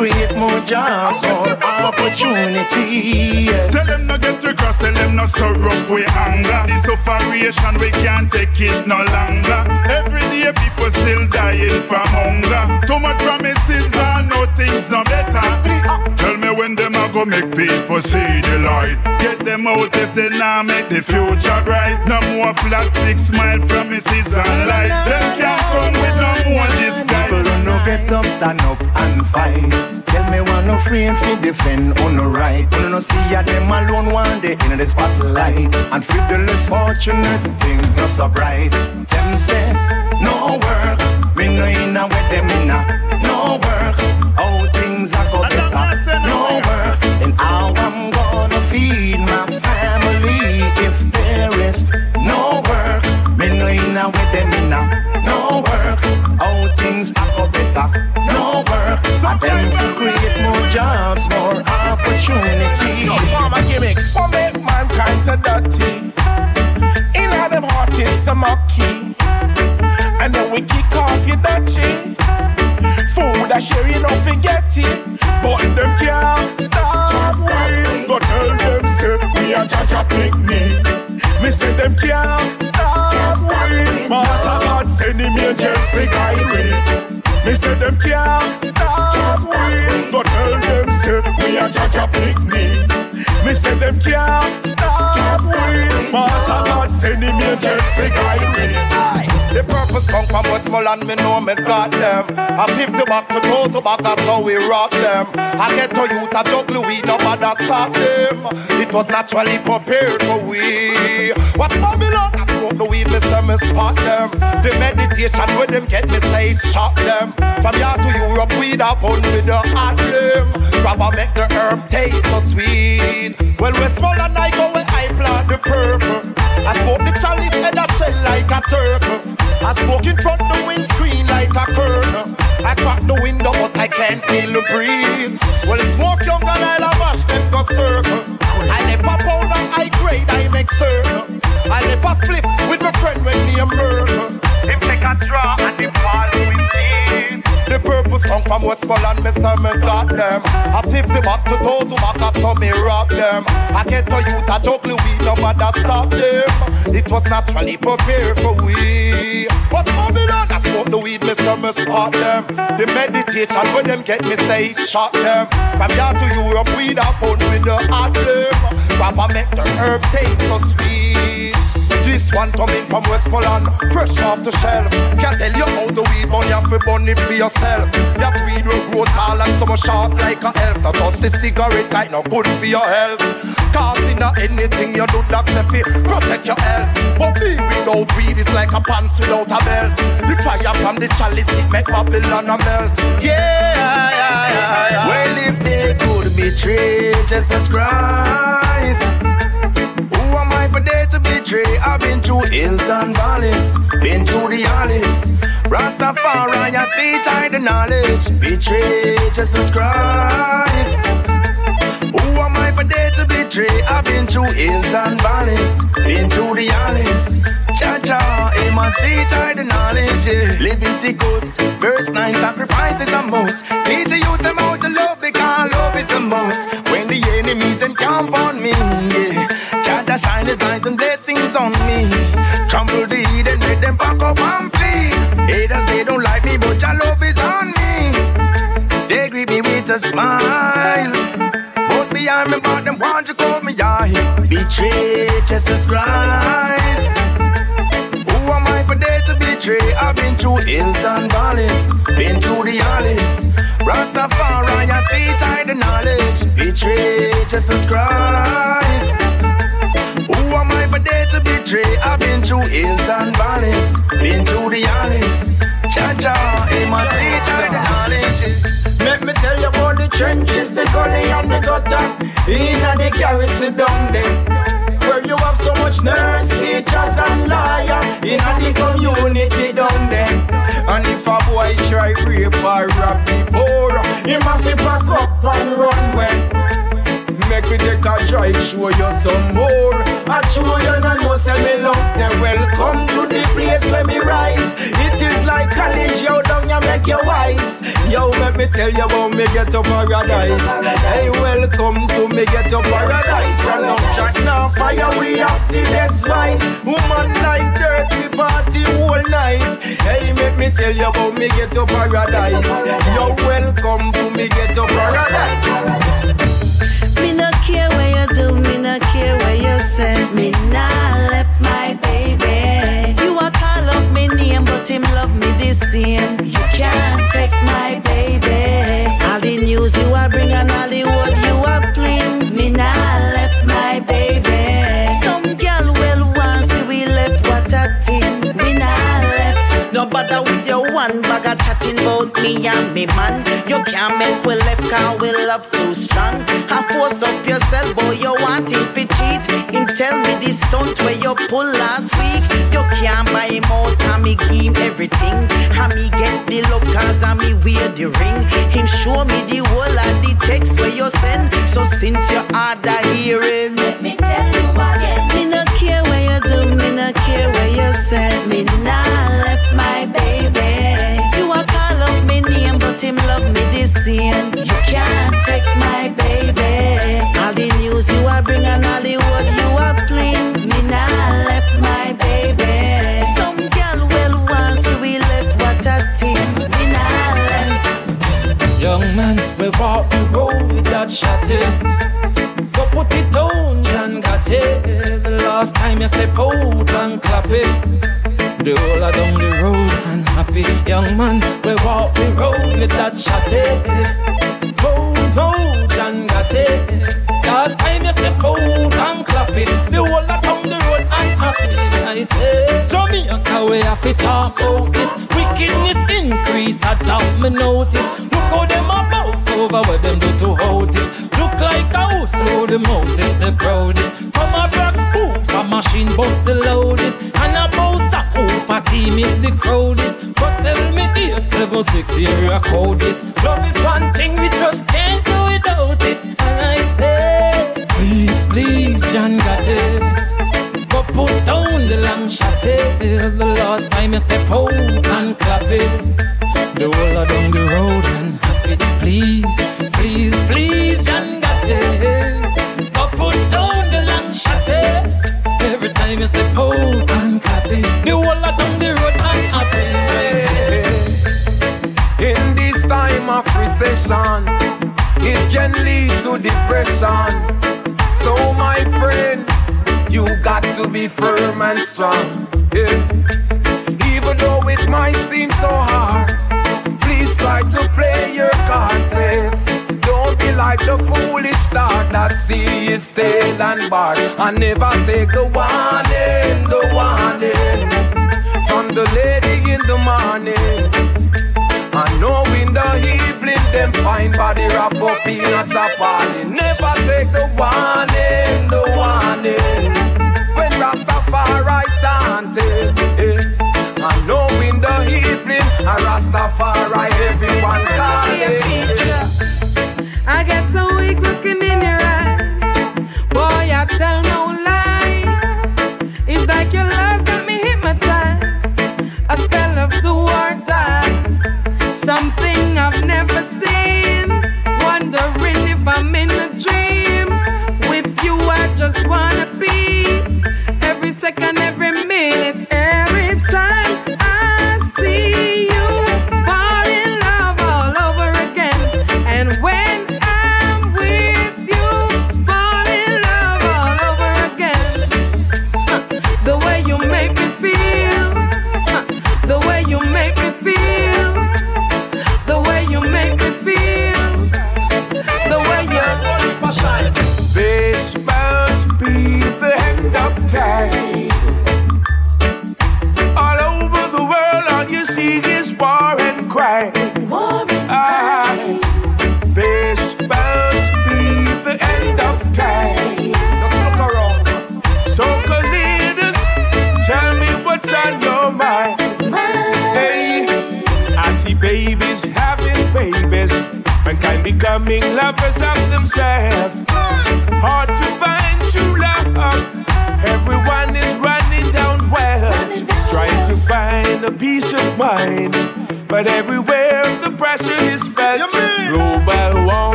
create more jobs, more opportunity.
Tell them no get to cross, tell them no stir up with anger. The sufferation we can't take it no longer. Every day people still dying from hunger. Too much promises and no things no better. When them a go make people see the light. Get them out if they not make the future bright. No more plastic smile promises and lies. Them can't come with no more disguise.
People no get up, stand up and fight. Tell me one no friend fi defend on the right. When no see a them alone one day in the spotlight. And for the less fortunate, things not so bright. Them say no work, me no in a with them in them to create more jobs, more opportunity.
No farmer gimmick, some make mankind so dirty. In them heart mucky. And then we kick off your dirty. Food I share, you don't forget it. But them can't stop we. Go tell them, say, we a judge a picnic. Me say them can't stop we. Master God send him angels to guide me. Me say them can't stop we. Go tell them, say, we a judge a picnic. Me say them can't stop we. Master God send him angels to guide me.
The purpose come from Westmoreland, me know me got them. I 50 back to toes back, that's how we rock them. I get to youth, I juggle weed, nobody stop them. It was naturally prepared for we. Watch Babylon, I smoke the weed, me say me spot them. The meditation with them get me say shock them. From here to Europe, weed up on with the hot them. Grab make the herb taste so sweet. Well, Westmoreland, I go where I plant the purple. I smoke the chalice head a shell like a turtle. I smoke in front the windscreen like a kernel. I crack the window but I can't feel the breeze. Well, smoke young and I'll wash them go circle. I a pound of high grade, I make circle. I a split with my friend when me a murder. If take a draw and the fall. The purpose come from Westmoreland, me say me got them. I 50 back to those who back us so me rob them. I get to youth, I juggle weed, no matter stop them. It was naturally prepared for we. But Babylon, I smoke the weed, me say me spot them. The meditation with them get me say shot them. From here to Europe, weed up on with the hot them. Grab make the herb taste so sweet. This one coming from Westmoreland, fresh off the shelf. Can't tell you how the weed money have to burn it for yourself. That weed will grow tall and some short like a elf. Now touch the cigarette like no good for your health. Causing anything you do that's if it protect your health. But me without weed is like a pants without a belt. The fire from the chalice it make Babylon a melt. Yeah, yeah, yeah, yeah.
Well, if they could betray Jesus Christ. Who am I for they to betray? I've been through hills and valleys, been through the alleys. Rastafari, I teach I the knowledge. Betray Jesus Christ. Who am I for they to betray? I've been through hills and valleys, been through the alleys. Jah Jah, him a teach I the knowledge. Yeah. Leviticus, verse 9, sacrifices a must. Teach youth them how to love because love is a must. When the enemies encamp on me, yeah. Jah shine his light and blessings on me. Trample the heat and let them pack up and flee. Haters, they don't like me, but your love is on me. They greet me with a smile. But behind me, but them want to call me eye. Betray Jesus Christ. Who am I for they to betray? I've been through hills and valleys, been through the alleys. Rastafari, I teach I the knowledge. Betray Jesus Christ. Who am I for they to betray? I've been through hills and valleys, been through the alleys. Jah Jah, him a teach I the knowledge.
Let me tell you about the trenches, the gully and the gutter. In the garrison down there. Where you have so much nurse, teachers and liars. In the community down there. And if a boy try rape or rob the poor, him have to pack up and run when. Make me take a drive, show you some more. I show you no know say me love them. Welcome to the place where me rise. It is like college, yo, down you make you wise. Yo, let me tell you about me get to paradise. Hey, welcome to me get to paradise. And no shot, no fire, we have the best vibes. Woman like dirt, we party all night. Hey, make me tell you about me get to paradise. Yo, welcome to me get to paradise.
Send me. Nah, left my baby. You a call up me name, but him love me the same. You can't take my baby. All the news you a bring and Hollywood you a fling. Me nah left my baby. Some girl want see we left what a thing. No bother with your one bag of chatting about me and me man. You can't make we left cause we love too strong. I force up yourself, boy, you want him to cheat. Him tell me the stunt where you pull last week. You can't buy him out, and me give him everything. And me get the love cause I me wear the ring. Him show me the whole of the text where you send. So since you hard to hear it, let me tell you again. Me no care where you do, me no care so me nah left my baby. You a
call up me
name, but him love me the same. You can't take my baby. All the news you are bringing, all the you are playing, me nah left my baby. Some girl well once we left what a team, me nah left.
Young man, we walk the road without shutting. Eh? Go put it down, John got it. Last time you step out and clap it. The whole of down the road and happy. Young man, we walk the road with that shotty. Go down, John got it. Last time you step out and clap it. The whole of down the road and happy. I say, Jamaica, we have to talk about this. Wickedness increase, I doubt me notice. Look how them a bounce over what them do to Otis. Look like a house, oh the mouse is the proudest. Team is the crowdest. But tell me, eight, seven, six, here a codist. Love is one thing we just can't do without it. And I say, please, please, John got it. Go put down the long shot eh? The last time you step out and clap it The whole of down
In this time of recession, it can lead to depression. So, my friend, you got to be firm and strong. Yeah. Even though it might seem so hard, please try to play your cards safe. Don't be like the foolish star that see is stale and barred. And never take the warning, the warning from the lady the morning. I know in the evening them fine body wrap up in a chapali. Never take the warning, the warning. When Rastafari chanting,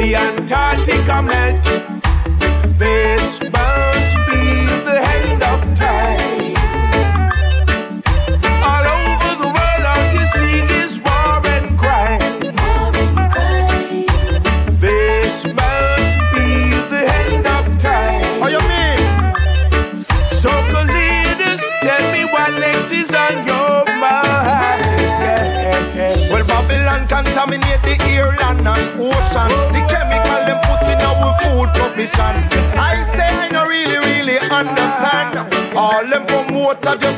the Antarctica melt.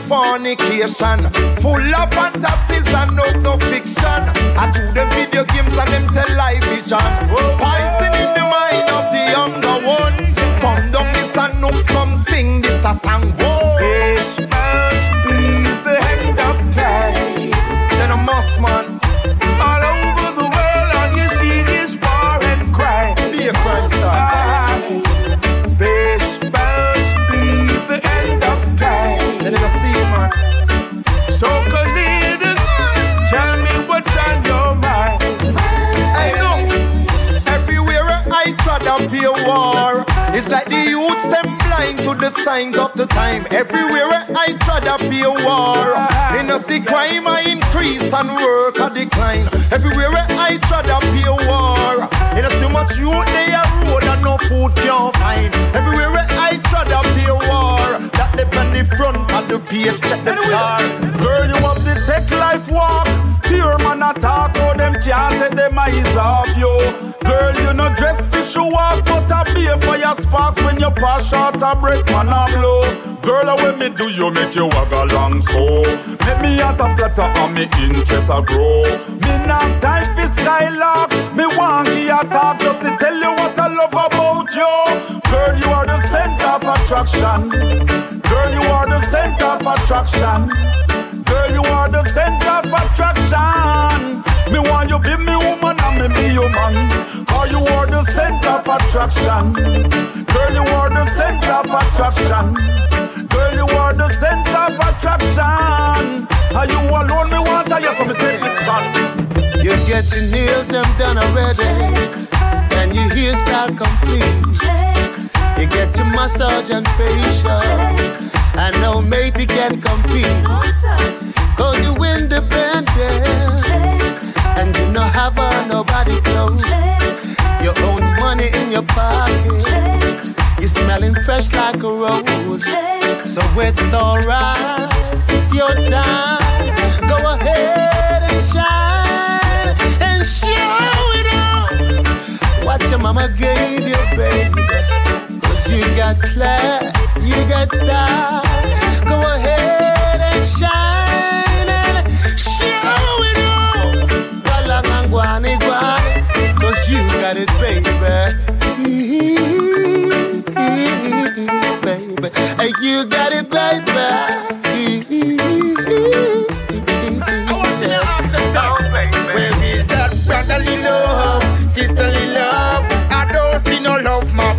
Fornication. Full of fantasies and no, no fiction. I do them video games and them television. Poison in the mind of the younger ones. Come down this and come sing this a song. Signs of the time. Everywhere I up here
be a war. In a see crime I increase and work a decline. Everywhere I try to be a war. In a so much youth they are road and no food can't find. Everywhere I try to be a war. That depend the front of the page, check the star.
Girl, you have the tech life walk. Pure man attack, oh them can't take them eyes off you. Girl, you no dress for show off, but a beer for your sparks when you pass short a break, man a blow. Girl, uh, when me do you make you wag along so. Make me out a flutter and me interest a grow. Me not time for skylark, me want give you talk just to tell you what I love about you. Girl, you are the center of attraction. Girl, you are the center of attraction. Girl, you are the center of attraction. Me want you be me woman and me be your man. Cause you are the center of attraction. Girl, you are the center of attraction. Girl, you are the center of attraction. Are you alone? Me want to yes, me take this spot.
You get your nails them done already, and your hairstyle complete. You get your massage and facial, and no matey can compete. Cause you independent, and you no have on nobody clothes. Your own money in your pocket. You're smelling fresh like a rose. So it's alright, it's your time. Go ahead and shine and show it all. What your mama gave you, baby. You got class, you got style. Go ahead and shine and show it all. Guani guani, cause you got it, baby. baby. Hey, you got it, baby.
Where is that brotherly love, sisterly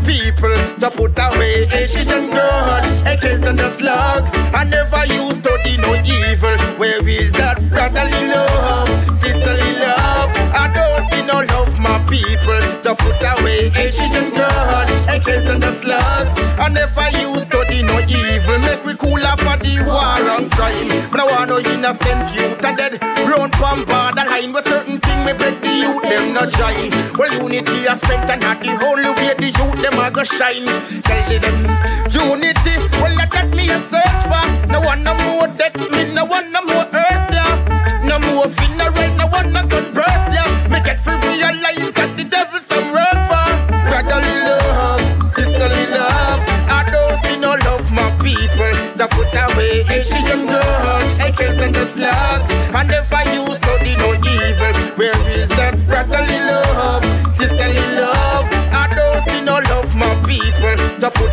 people. So put away Asian grudge, against the slugs. I never used to do no evil. Where is that brotherly love, sisterly love? I don't see no love, my people. So put away Asian grudge, against the slugs. I never used to do no evil. Make we cool off for the war and crime. But I want no innocent youth a dead. Run from borderline with certain me break the youth them not shine. Well unity aspect and not the whole way the youth them a go shine. Tell them unity. Well that me a search for. No one no more death me, no one no more earth yeah. No more funeral, no one no burst yeah. Me get free realize that the devil some work for. Brotherly love, sisterly love. I don't see no love my people. So put away Asian grudge, AKs and the slugs. And if I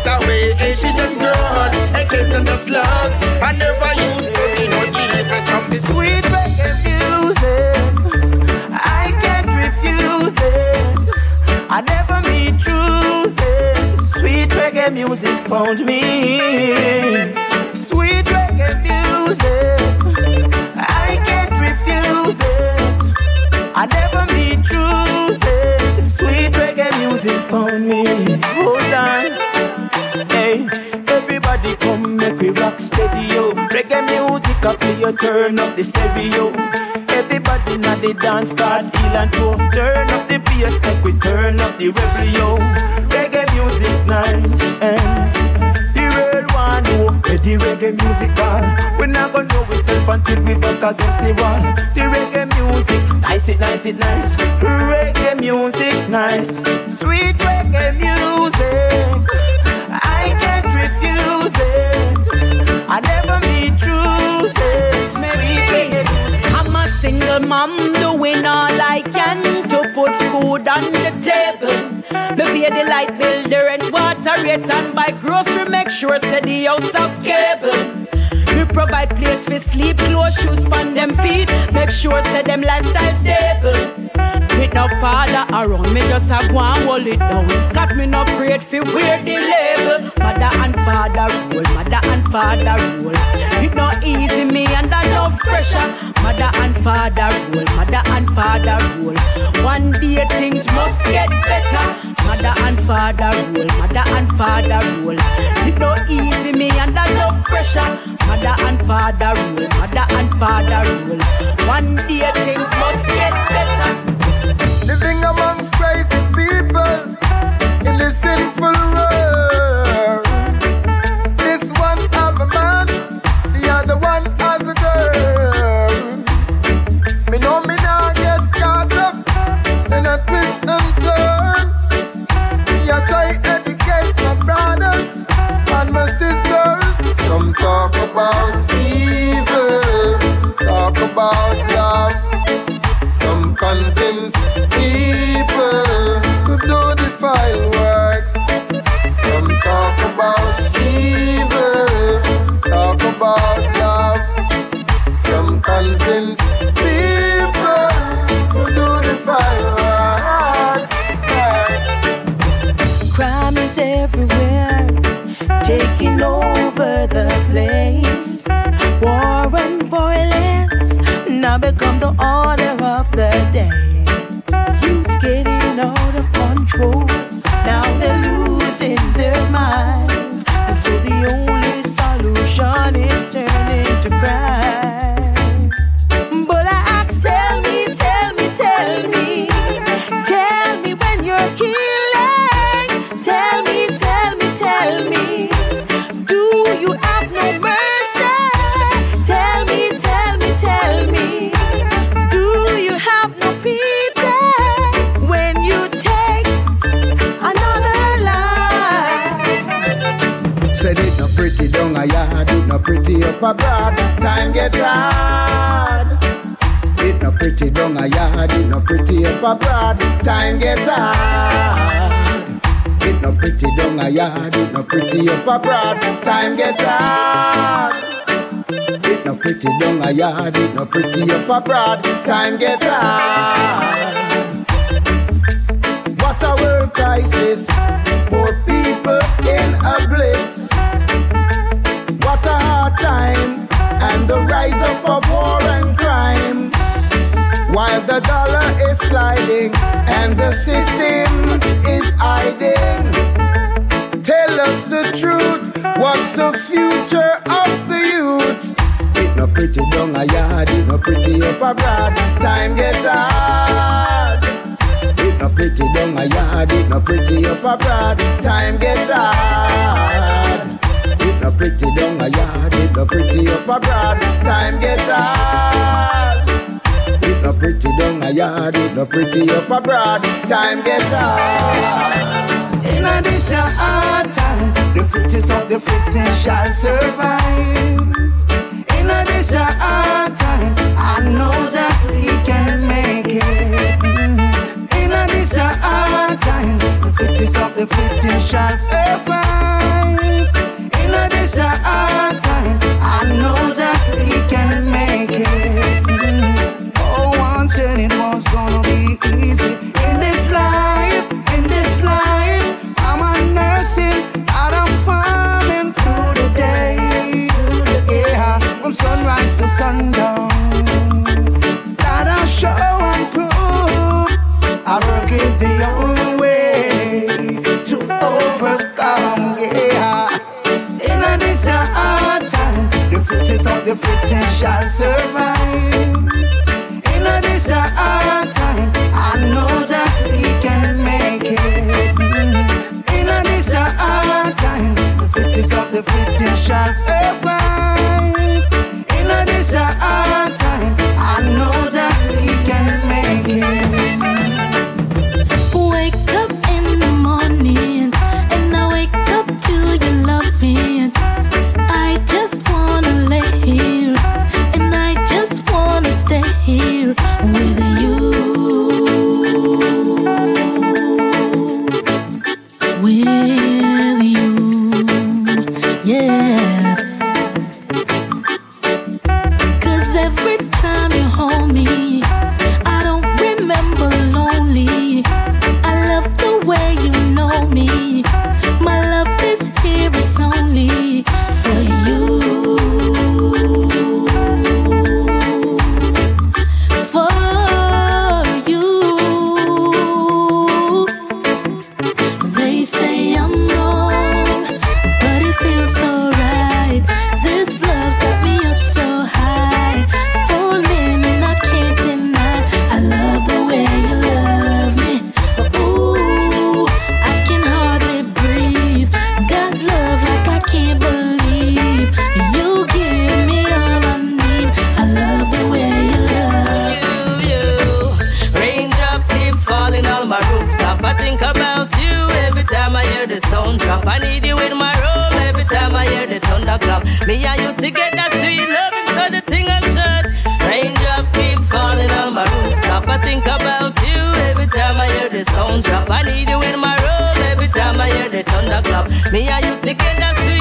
Put away Asian grudge, AKs and the slugs. I never use to do no evil from the
Sweet reggae music, I can't refuse it. I never mean choose it. Sweet reggae music found me. Sweet reggae music, I can't refuse it. I never mean choose it. Sweet reggae music found me. Music up, play you turn up the stereo. Everybody now the dance start heel and toe. Turn up the bass, make we turn up the yo. Reggae music nice, eh. The real one, know where the reggae music on. We not gonna know ourselves until we back against the wall. The reggae music, nice it, nice it, nice. Reggae music, nice. Sweet reggae music.
Single mom doing all I can to put food on the table. Me pay the light bill, the rent, water rate, and buy grocery. Make sure say the house have cable. Me provide place for sleep, clothes, shoes on them feet. Make sure say them lifestyle stable. With no father around, me just a go and hold it down. Cause me no afraid fi wear the label. Mother and father rule, mother and father rule. It no easy, me under enough pressure. Mother and father rule, mother and father rule. One day things must get better.
mother and father rule, mother and father rule. It no easy me under no pressure. Mother and father rule, mother and father rule. One day things must get better.
Living amongst crazy people in this sinful world. Abroad. Time get hard. It no pretty down a yard, it no pretty up abroad. Time get hard. It no pretty down a yard, it no pretty up abroad. Time get hard. It no pretty down a yard, it no pretty up abroad. Time get hard. What a world crisis. Poor people in a bliss. Time. And the rise up of war and crime. While the dollar is sliding and the system is hiding. Tell us the truth. What's the future of the youths? It no pretty down a yard, it no pretty up abroad. Time get hard. It no pretty down a yard, it no pretty up abroad. Time get hard. No pretty down a yard, it no pretty up abroad. Time get hard. It no pretty down a yard, it no pretty up abroad. Time get hard.
In a this hard time, the fittest of the fittest shall survive. In a this hard time, I know that we can make it. In a this the fittest of the fittest shall survive. I know that we can make it. Said it was gonna be easy in this life, in this life. I'm a nursing, farming through the day. Yeah, from sunrise to sundown. The fittest shall survive. In this hard time, I know that we can make it. In this hard time, the fittest of the fittest shall survive. I
need you in my room every time I hear the thunder clap. Me and you together, sweet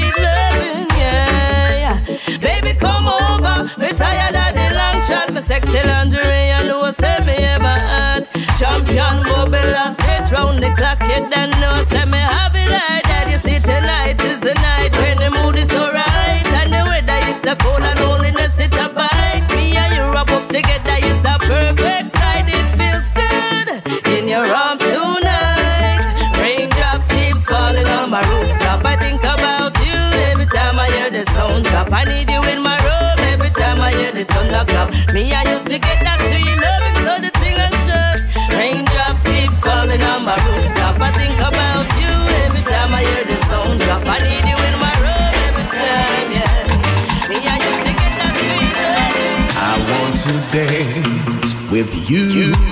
with you.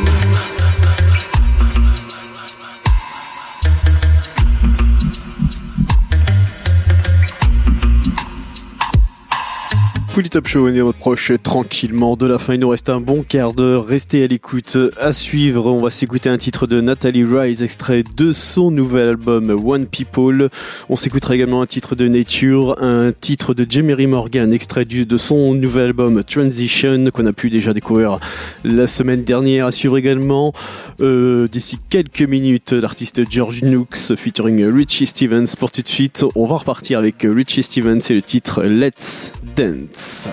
Top Show, on est proche tranquillement de la fin. Il nous reste un bon quart d'heure. Restez à l'écoute. À suivre, on va s'écouter un titre de Natalie Rise, extrait de son nouvel album One People. On s'écoutera également un titre de Nature, un titre de Jemery Morgan, extrait de son nouvel album Transition, qu'on a pu déjà découvrir la semaine dernière. À suivre également, euh, d'ici quelques minutes, l'artiste George Nooks featuring Richie Stevens. Pour tout de suite, on va repartir avec Richie Stevens et le titre Let's Dance.
Oh,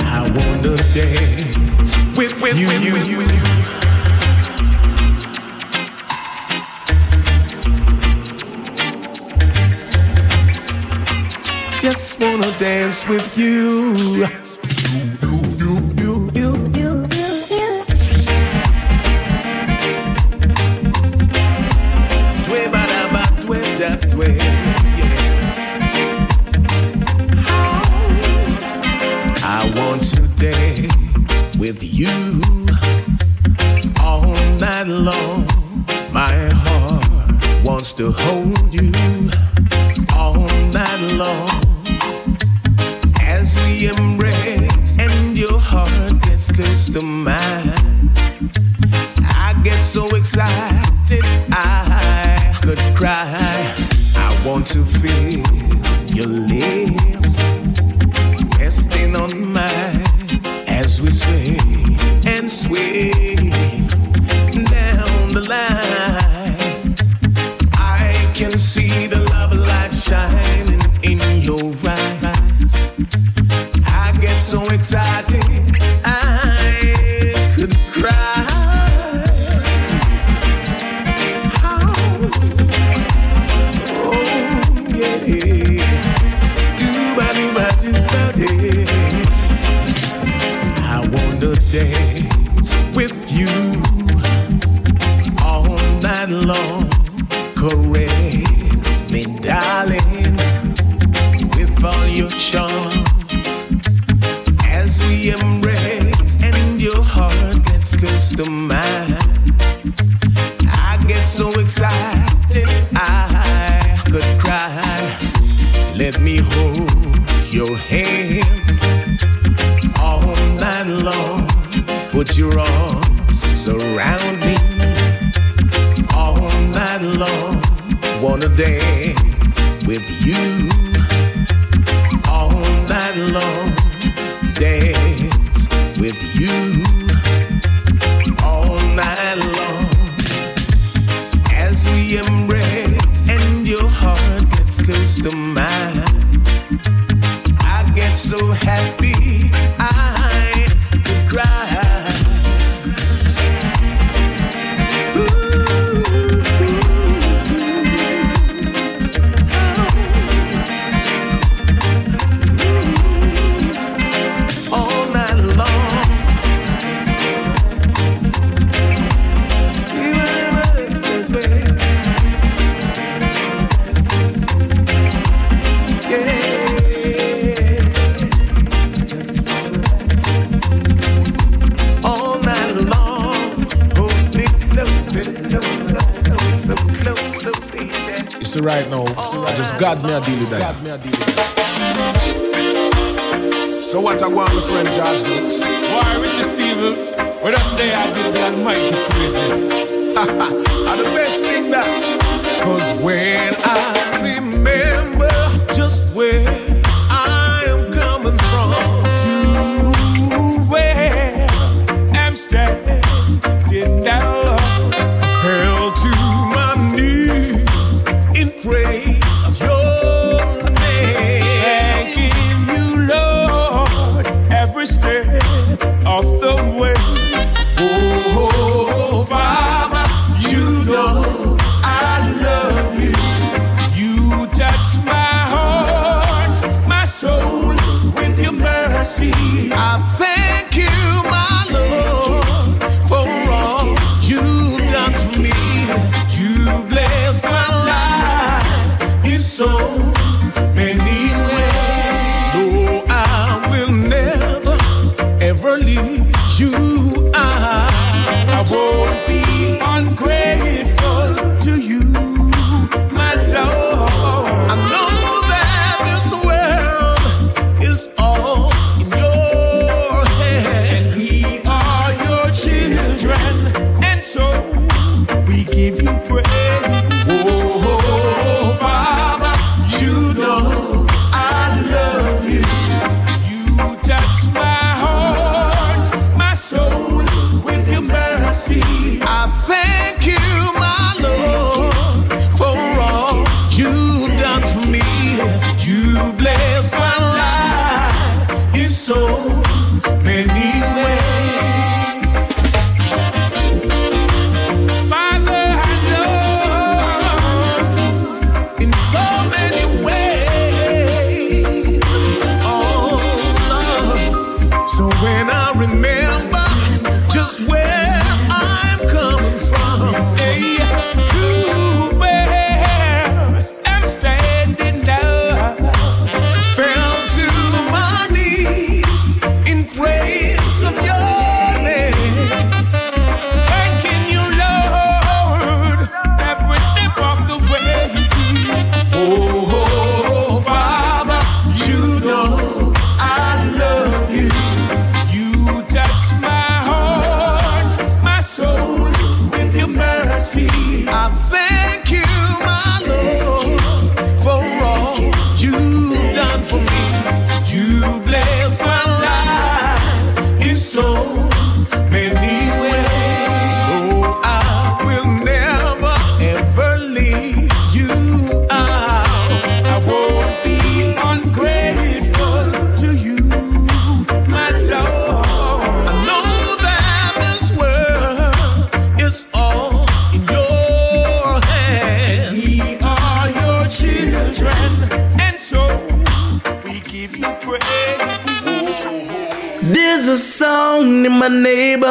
I wanna dance with, with you, you, you, you. Just wanna dance with you. I want to dance with you all night long. My heart wants to hold you all night long as we embrace and your heart gets close to mine. I get so excited I could cry. I want to feel your lips resting on mine as we sway and sway down the line. I can see the love light shining in your eyes. So excited I could cry. Oh yeah, do-ba-do-ba-do-ba-dee. I wanna dance with you all night long. Me, darling, with all your charms. To mine. I get so excited I could cry. Let me hold your hands all night long. Put your arms around me all night long. Wanna dance with you all night long. Dance with you so happy
right now, I just God me a deal with that. So what I want my friend George Nooks?
Why, Richie Stephen, with us there I give the Almighty praises.
and the best thing that, cause when I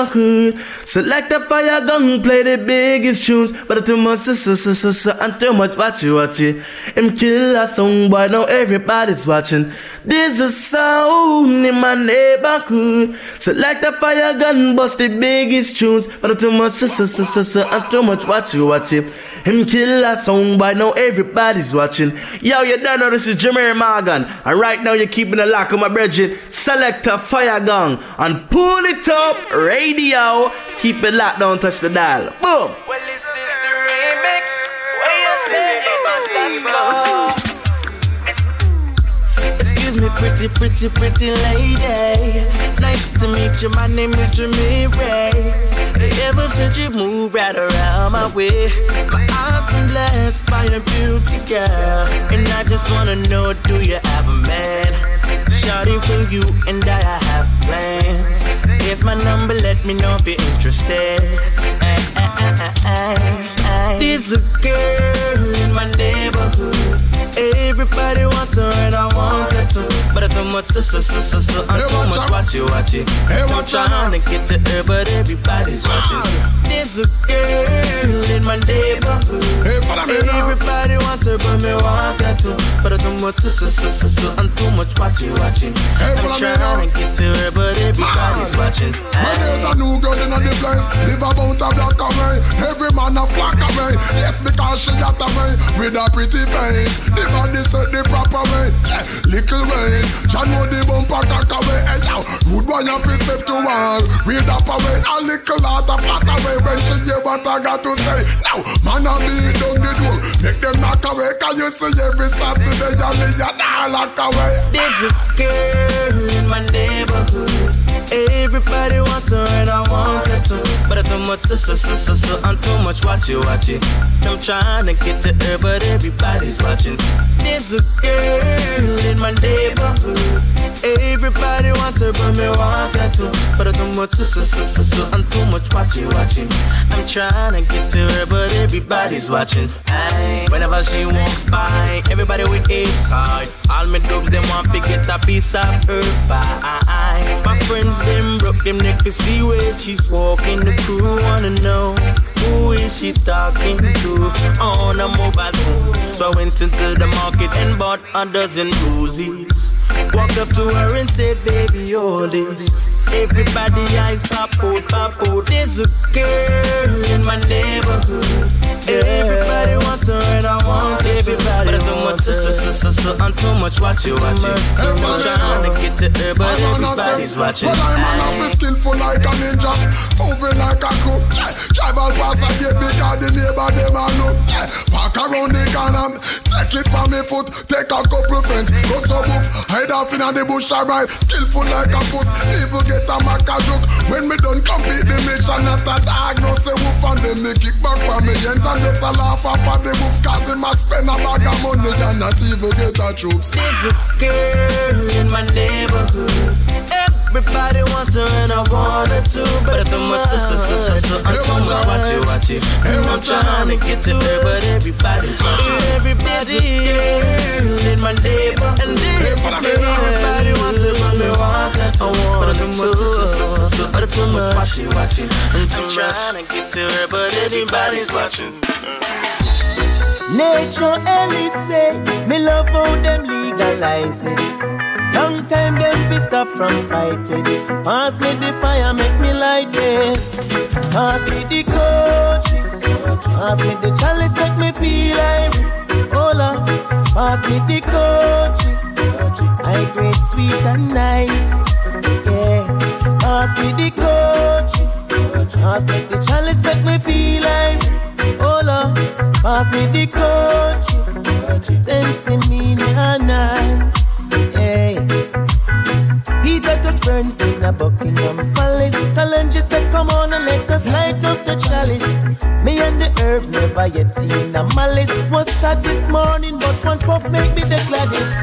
neighborhood. Select a fire gun, play the biggest tunes. But much, so, so, so, so, so, and too much, watch it, watch it. Him kill a song, boy, now everybody's watching. There's a sound in my neighborhood. So like a fire gun, bust the biggest tunes. But too much, so, so, so, so, so, and too much, watch it, watch it. Him kill a song, boy, now everybody's watching. Yo, you don't know this is Jemere Morgan. And right now you're keeping a lock on my brethren. Select a fire gun and pull it up, radio. Keep it locked, don't touch the dial. Boom.
Well, this is the remix. Where you say it,
Excuse me, pretty, pretty, pretty lady. Nice to meet you. My name is Jimmy Ray. Ever since you moved right around my way, my eyes been blessed by your beauty, girl. And I just wanna know, do you have a man? Shouting for you, and I have plans. Here's my number, let me know if you're interested. Ay, ay, ay. There's a girl in my neighborhood. Everybody wants her and I want her too. But I too much, so, so, so, so, so. I'm too much, watch it, watch it. I'm trying to get to her, but everybody's watching. There's a girl in my neighborhood. Everybody wants her, but me want her too. But I too much, so, so, so, so, so. I'm too much, watch it, watch it. I'm trying to get to her, but everybody's watching.
My days a new girl in the place. Live about a block away. Every man a flock away. Yes, because she got away with a pretty face. Body set uh, the proper way. Little ways. She know the bumper cock away. Hey, yo, rude boy, you fi step to wall. Read up away. A little heart a flat away when she hear what I got to say. Now, man a beat down the door. Make them knock away. Can you see every Saturday and me a nah lock away.
There's a girl in my neighborhood. Everybody wants her and I want her too. But I too much so so so so I'm too much watch it. I'm trying to get to her, but everybody's watching. There's a girl in my neighborhood. Everybody wants her, but me want her too. But I too much so so so so I'm too much watch it, watching. I'm trying to get to her, but everybody's watching. Aye. Whenever she walks by, everybody with a side. All my dogs them want to get a piece of her pie. My friends them broke them neck to see where she's walking. The crew wanna know who is she talking to on a mobile phone. So I went into the market and bought a dozen roses. Walked up to her and said, baby, all this. Everybody eyes pop out, pop out. There's a girl in my neighborhood. Everybody wants her and I want everybody. But it's too much, so, so, so, so, I'm too much watch it, watch it. I'm trying to get to her, but everybody's watching.
But I'm an up skillful like a ninja, moving like a crook. Yeah. Drive all past and get because the neighbor them a look. Yeah. Walk around the corner, take it from me foot, take a couple friends, go so move, hide off in the bush alright. Skillful like a puss, people get a maca joke. When me done compete the mission, not a dog, no say woof and then me kick back from me ends and just a laugh off of the boobs cause him a spend a bag of money and not even get a troops.
There's a girl in my neighborhood. Everybody wants her and I want her too, but it's too much, so, so, so, so, I'm too much watch it, watch it. I'm trying to get to her, but everybody's watching. Everybody's in my neighborhood. And everybody wants her, but me want her too. But it's too much, so, so, so, so, but it's too much watch it, watch it. I'm trying to get to her, but everybody's watching.
Nature Elise, me love how them legalize it. Long time them fi stop from fight it. Pass me the fire, make me light it. Pass me the coach, pass me the chalice, make me feel like. Hola, pass me the coach. I great sweet and nice, yeah. Pass me the coach, pass me the chalice, make me feel like. Oh, Hola, pass me the coach. Sense me nice. Hey. Peter Tosh burnt in a Buckingham Palace. Kalenji said, Come on and let us light up the chalice. Me and the herbs never yet in a malice. Was sad this morning, but one puff make me the gladdest.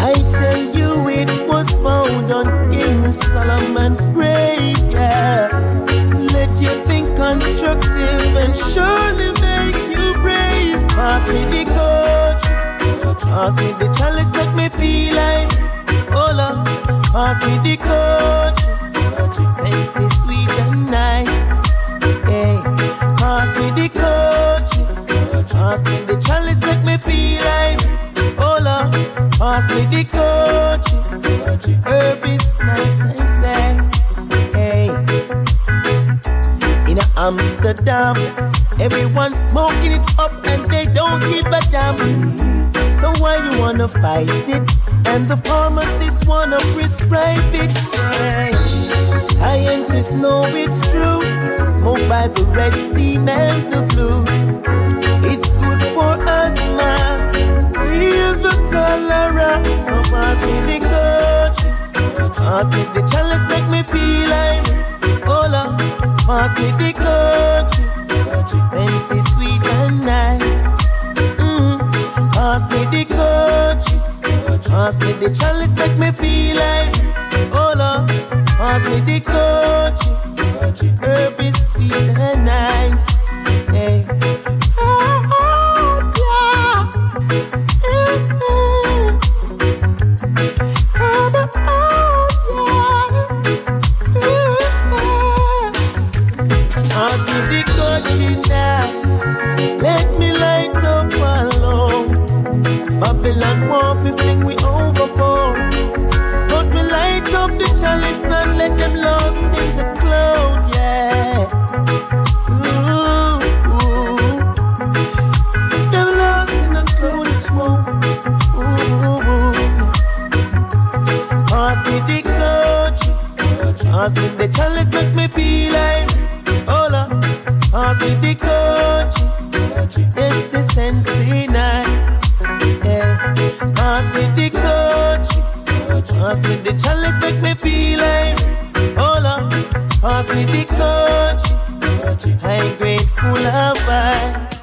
I tell you, it was found on King Solomon's grave. Yeah. Let you think constructive and surely make you brave. Pass me the coach. Pass me the chalice, make me feel like Hola, pass me the coach. Sense is sweet and nice. Hey, pass me the coach. Pass me the chalice, make me feel like Hola, pass me the coach. Herb is nice and sad. Hey Amsterdam. Everyone's smoking it up and they don't give a damn. So why you wanna fight it? And the pharmacists wanna prescribe it. Scientists know it's true. It's smoked by the Red Sea and the blue. It's good for us, man. The cholera. So pass. Pass me the chalice, make me feel like Hola, pass me the coach. Sense is sweet and nice. Mm. Pass me the coach. Pass me the chalice, make me feel like Hola, pass me the coach. Herb is sweet and nice. Hey. Oh, oh, yeah. Mm-hmm. Herb, Babylon won't be fling we overboard. Light up the chalice and let them lost in the cloud, yeah. Ooh, ooh. Them lost in the cloud of smoke. Ooh, ooh. Pass me the chalice, make me feel like Hola, pass me the coach Yes, the sensei nice. Yeah, pass me the coach Pass me the chalice, make me feel like Hola, pass me the coach I'm grateful of I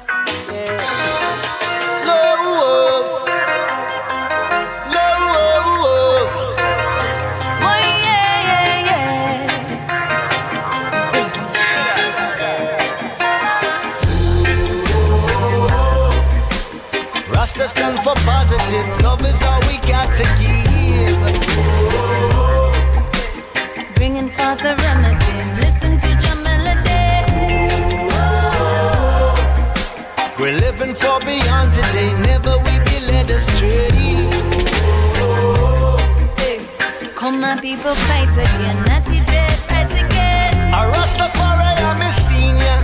people fight again. Natty dread fight again.
A Rastafari, I'm a senior.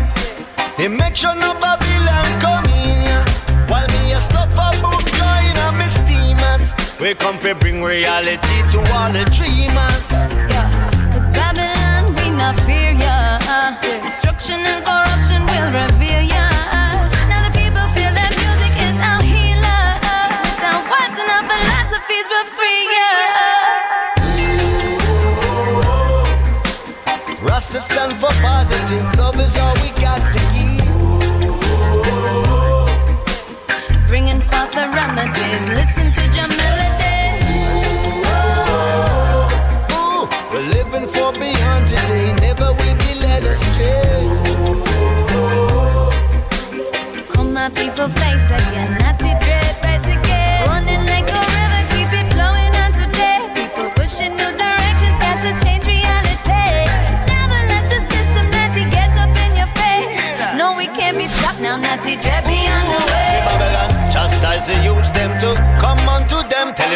He make sure no Babylon come in ya. While me a stuff about we come to bring reality to all the dreamers.
Yeah, cause Babylon, we not fear ya. Uh, destruction and corruption will reveal ya.
Rasta stand for positive, love is all we got to
give. Bringing forth the remedies, listen to Jamaica. my people face again.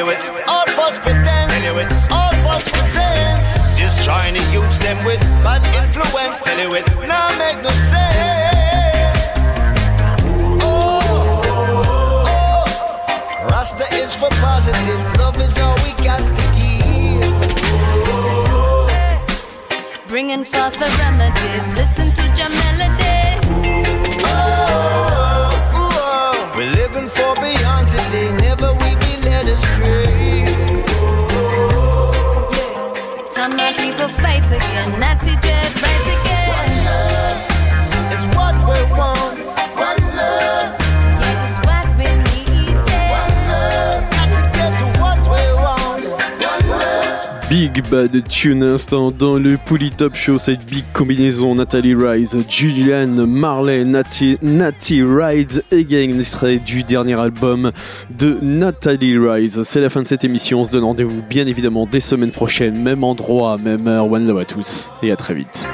It's all false pretense. You all false pretense. Destroying the youths, them with bad influence. It now make no sense. Oh, oh, Rasta is for positive. Love is all we got to give.
Bringing forth the remedies. Listen to your melodies. Fight again. Natty
Big Bad Tune instant dans le Top Show, cette big combinaison Nathalie Rise, Julian Marley, Natty, Natty Rides Again, extrait du dernier album de Nathalie Rise. C'est la fin de cette émission, on se donne rendez-vous bien évidemment des semaines prochaines, même endroit, même heure. One love à tous et à très vite.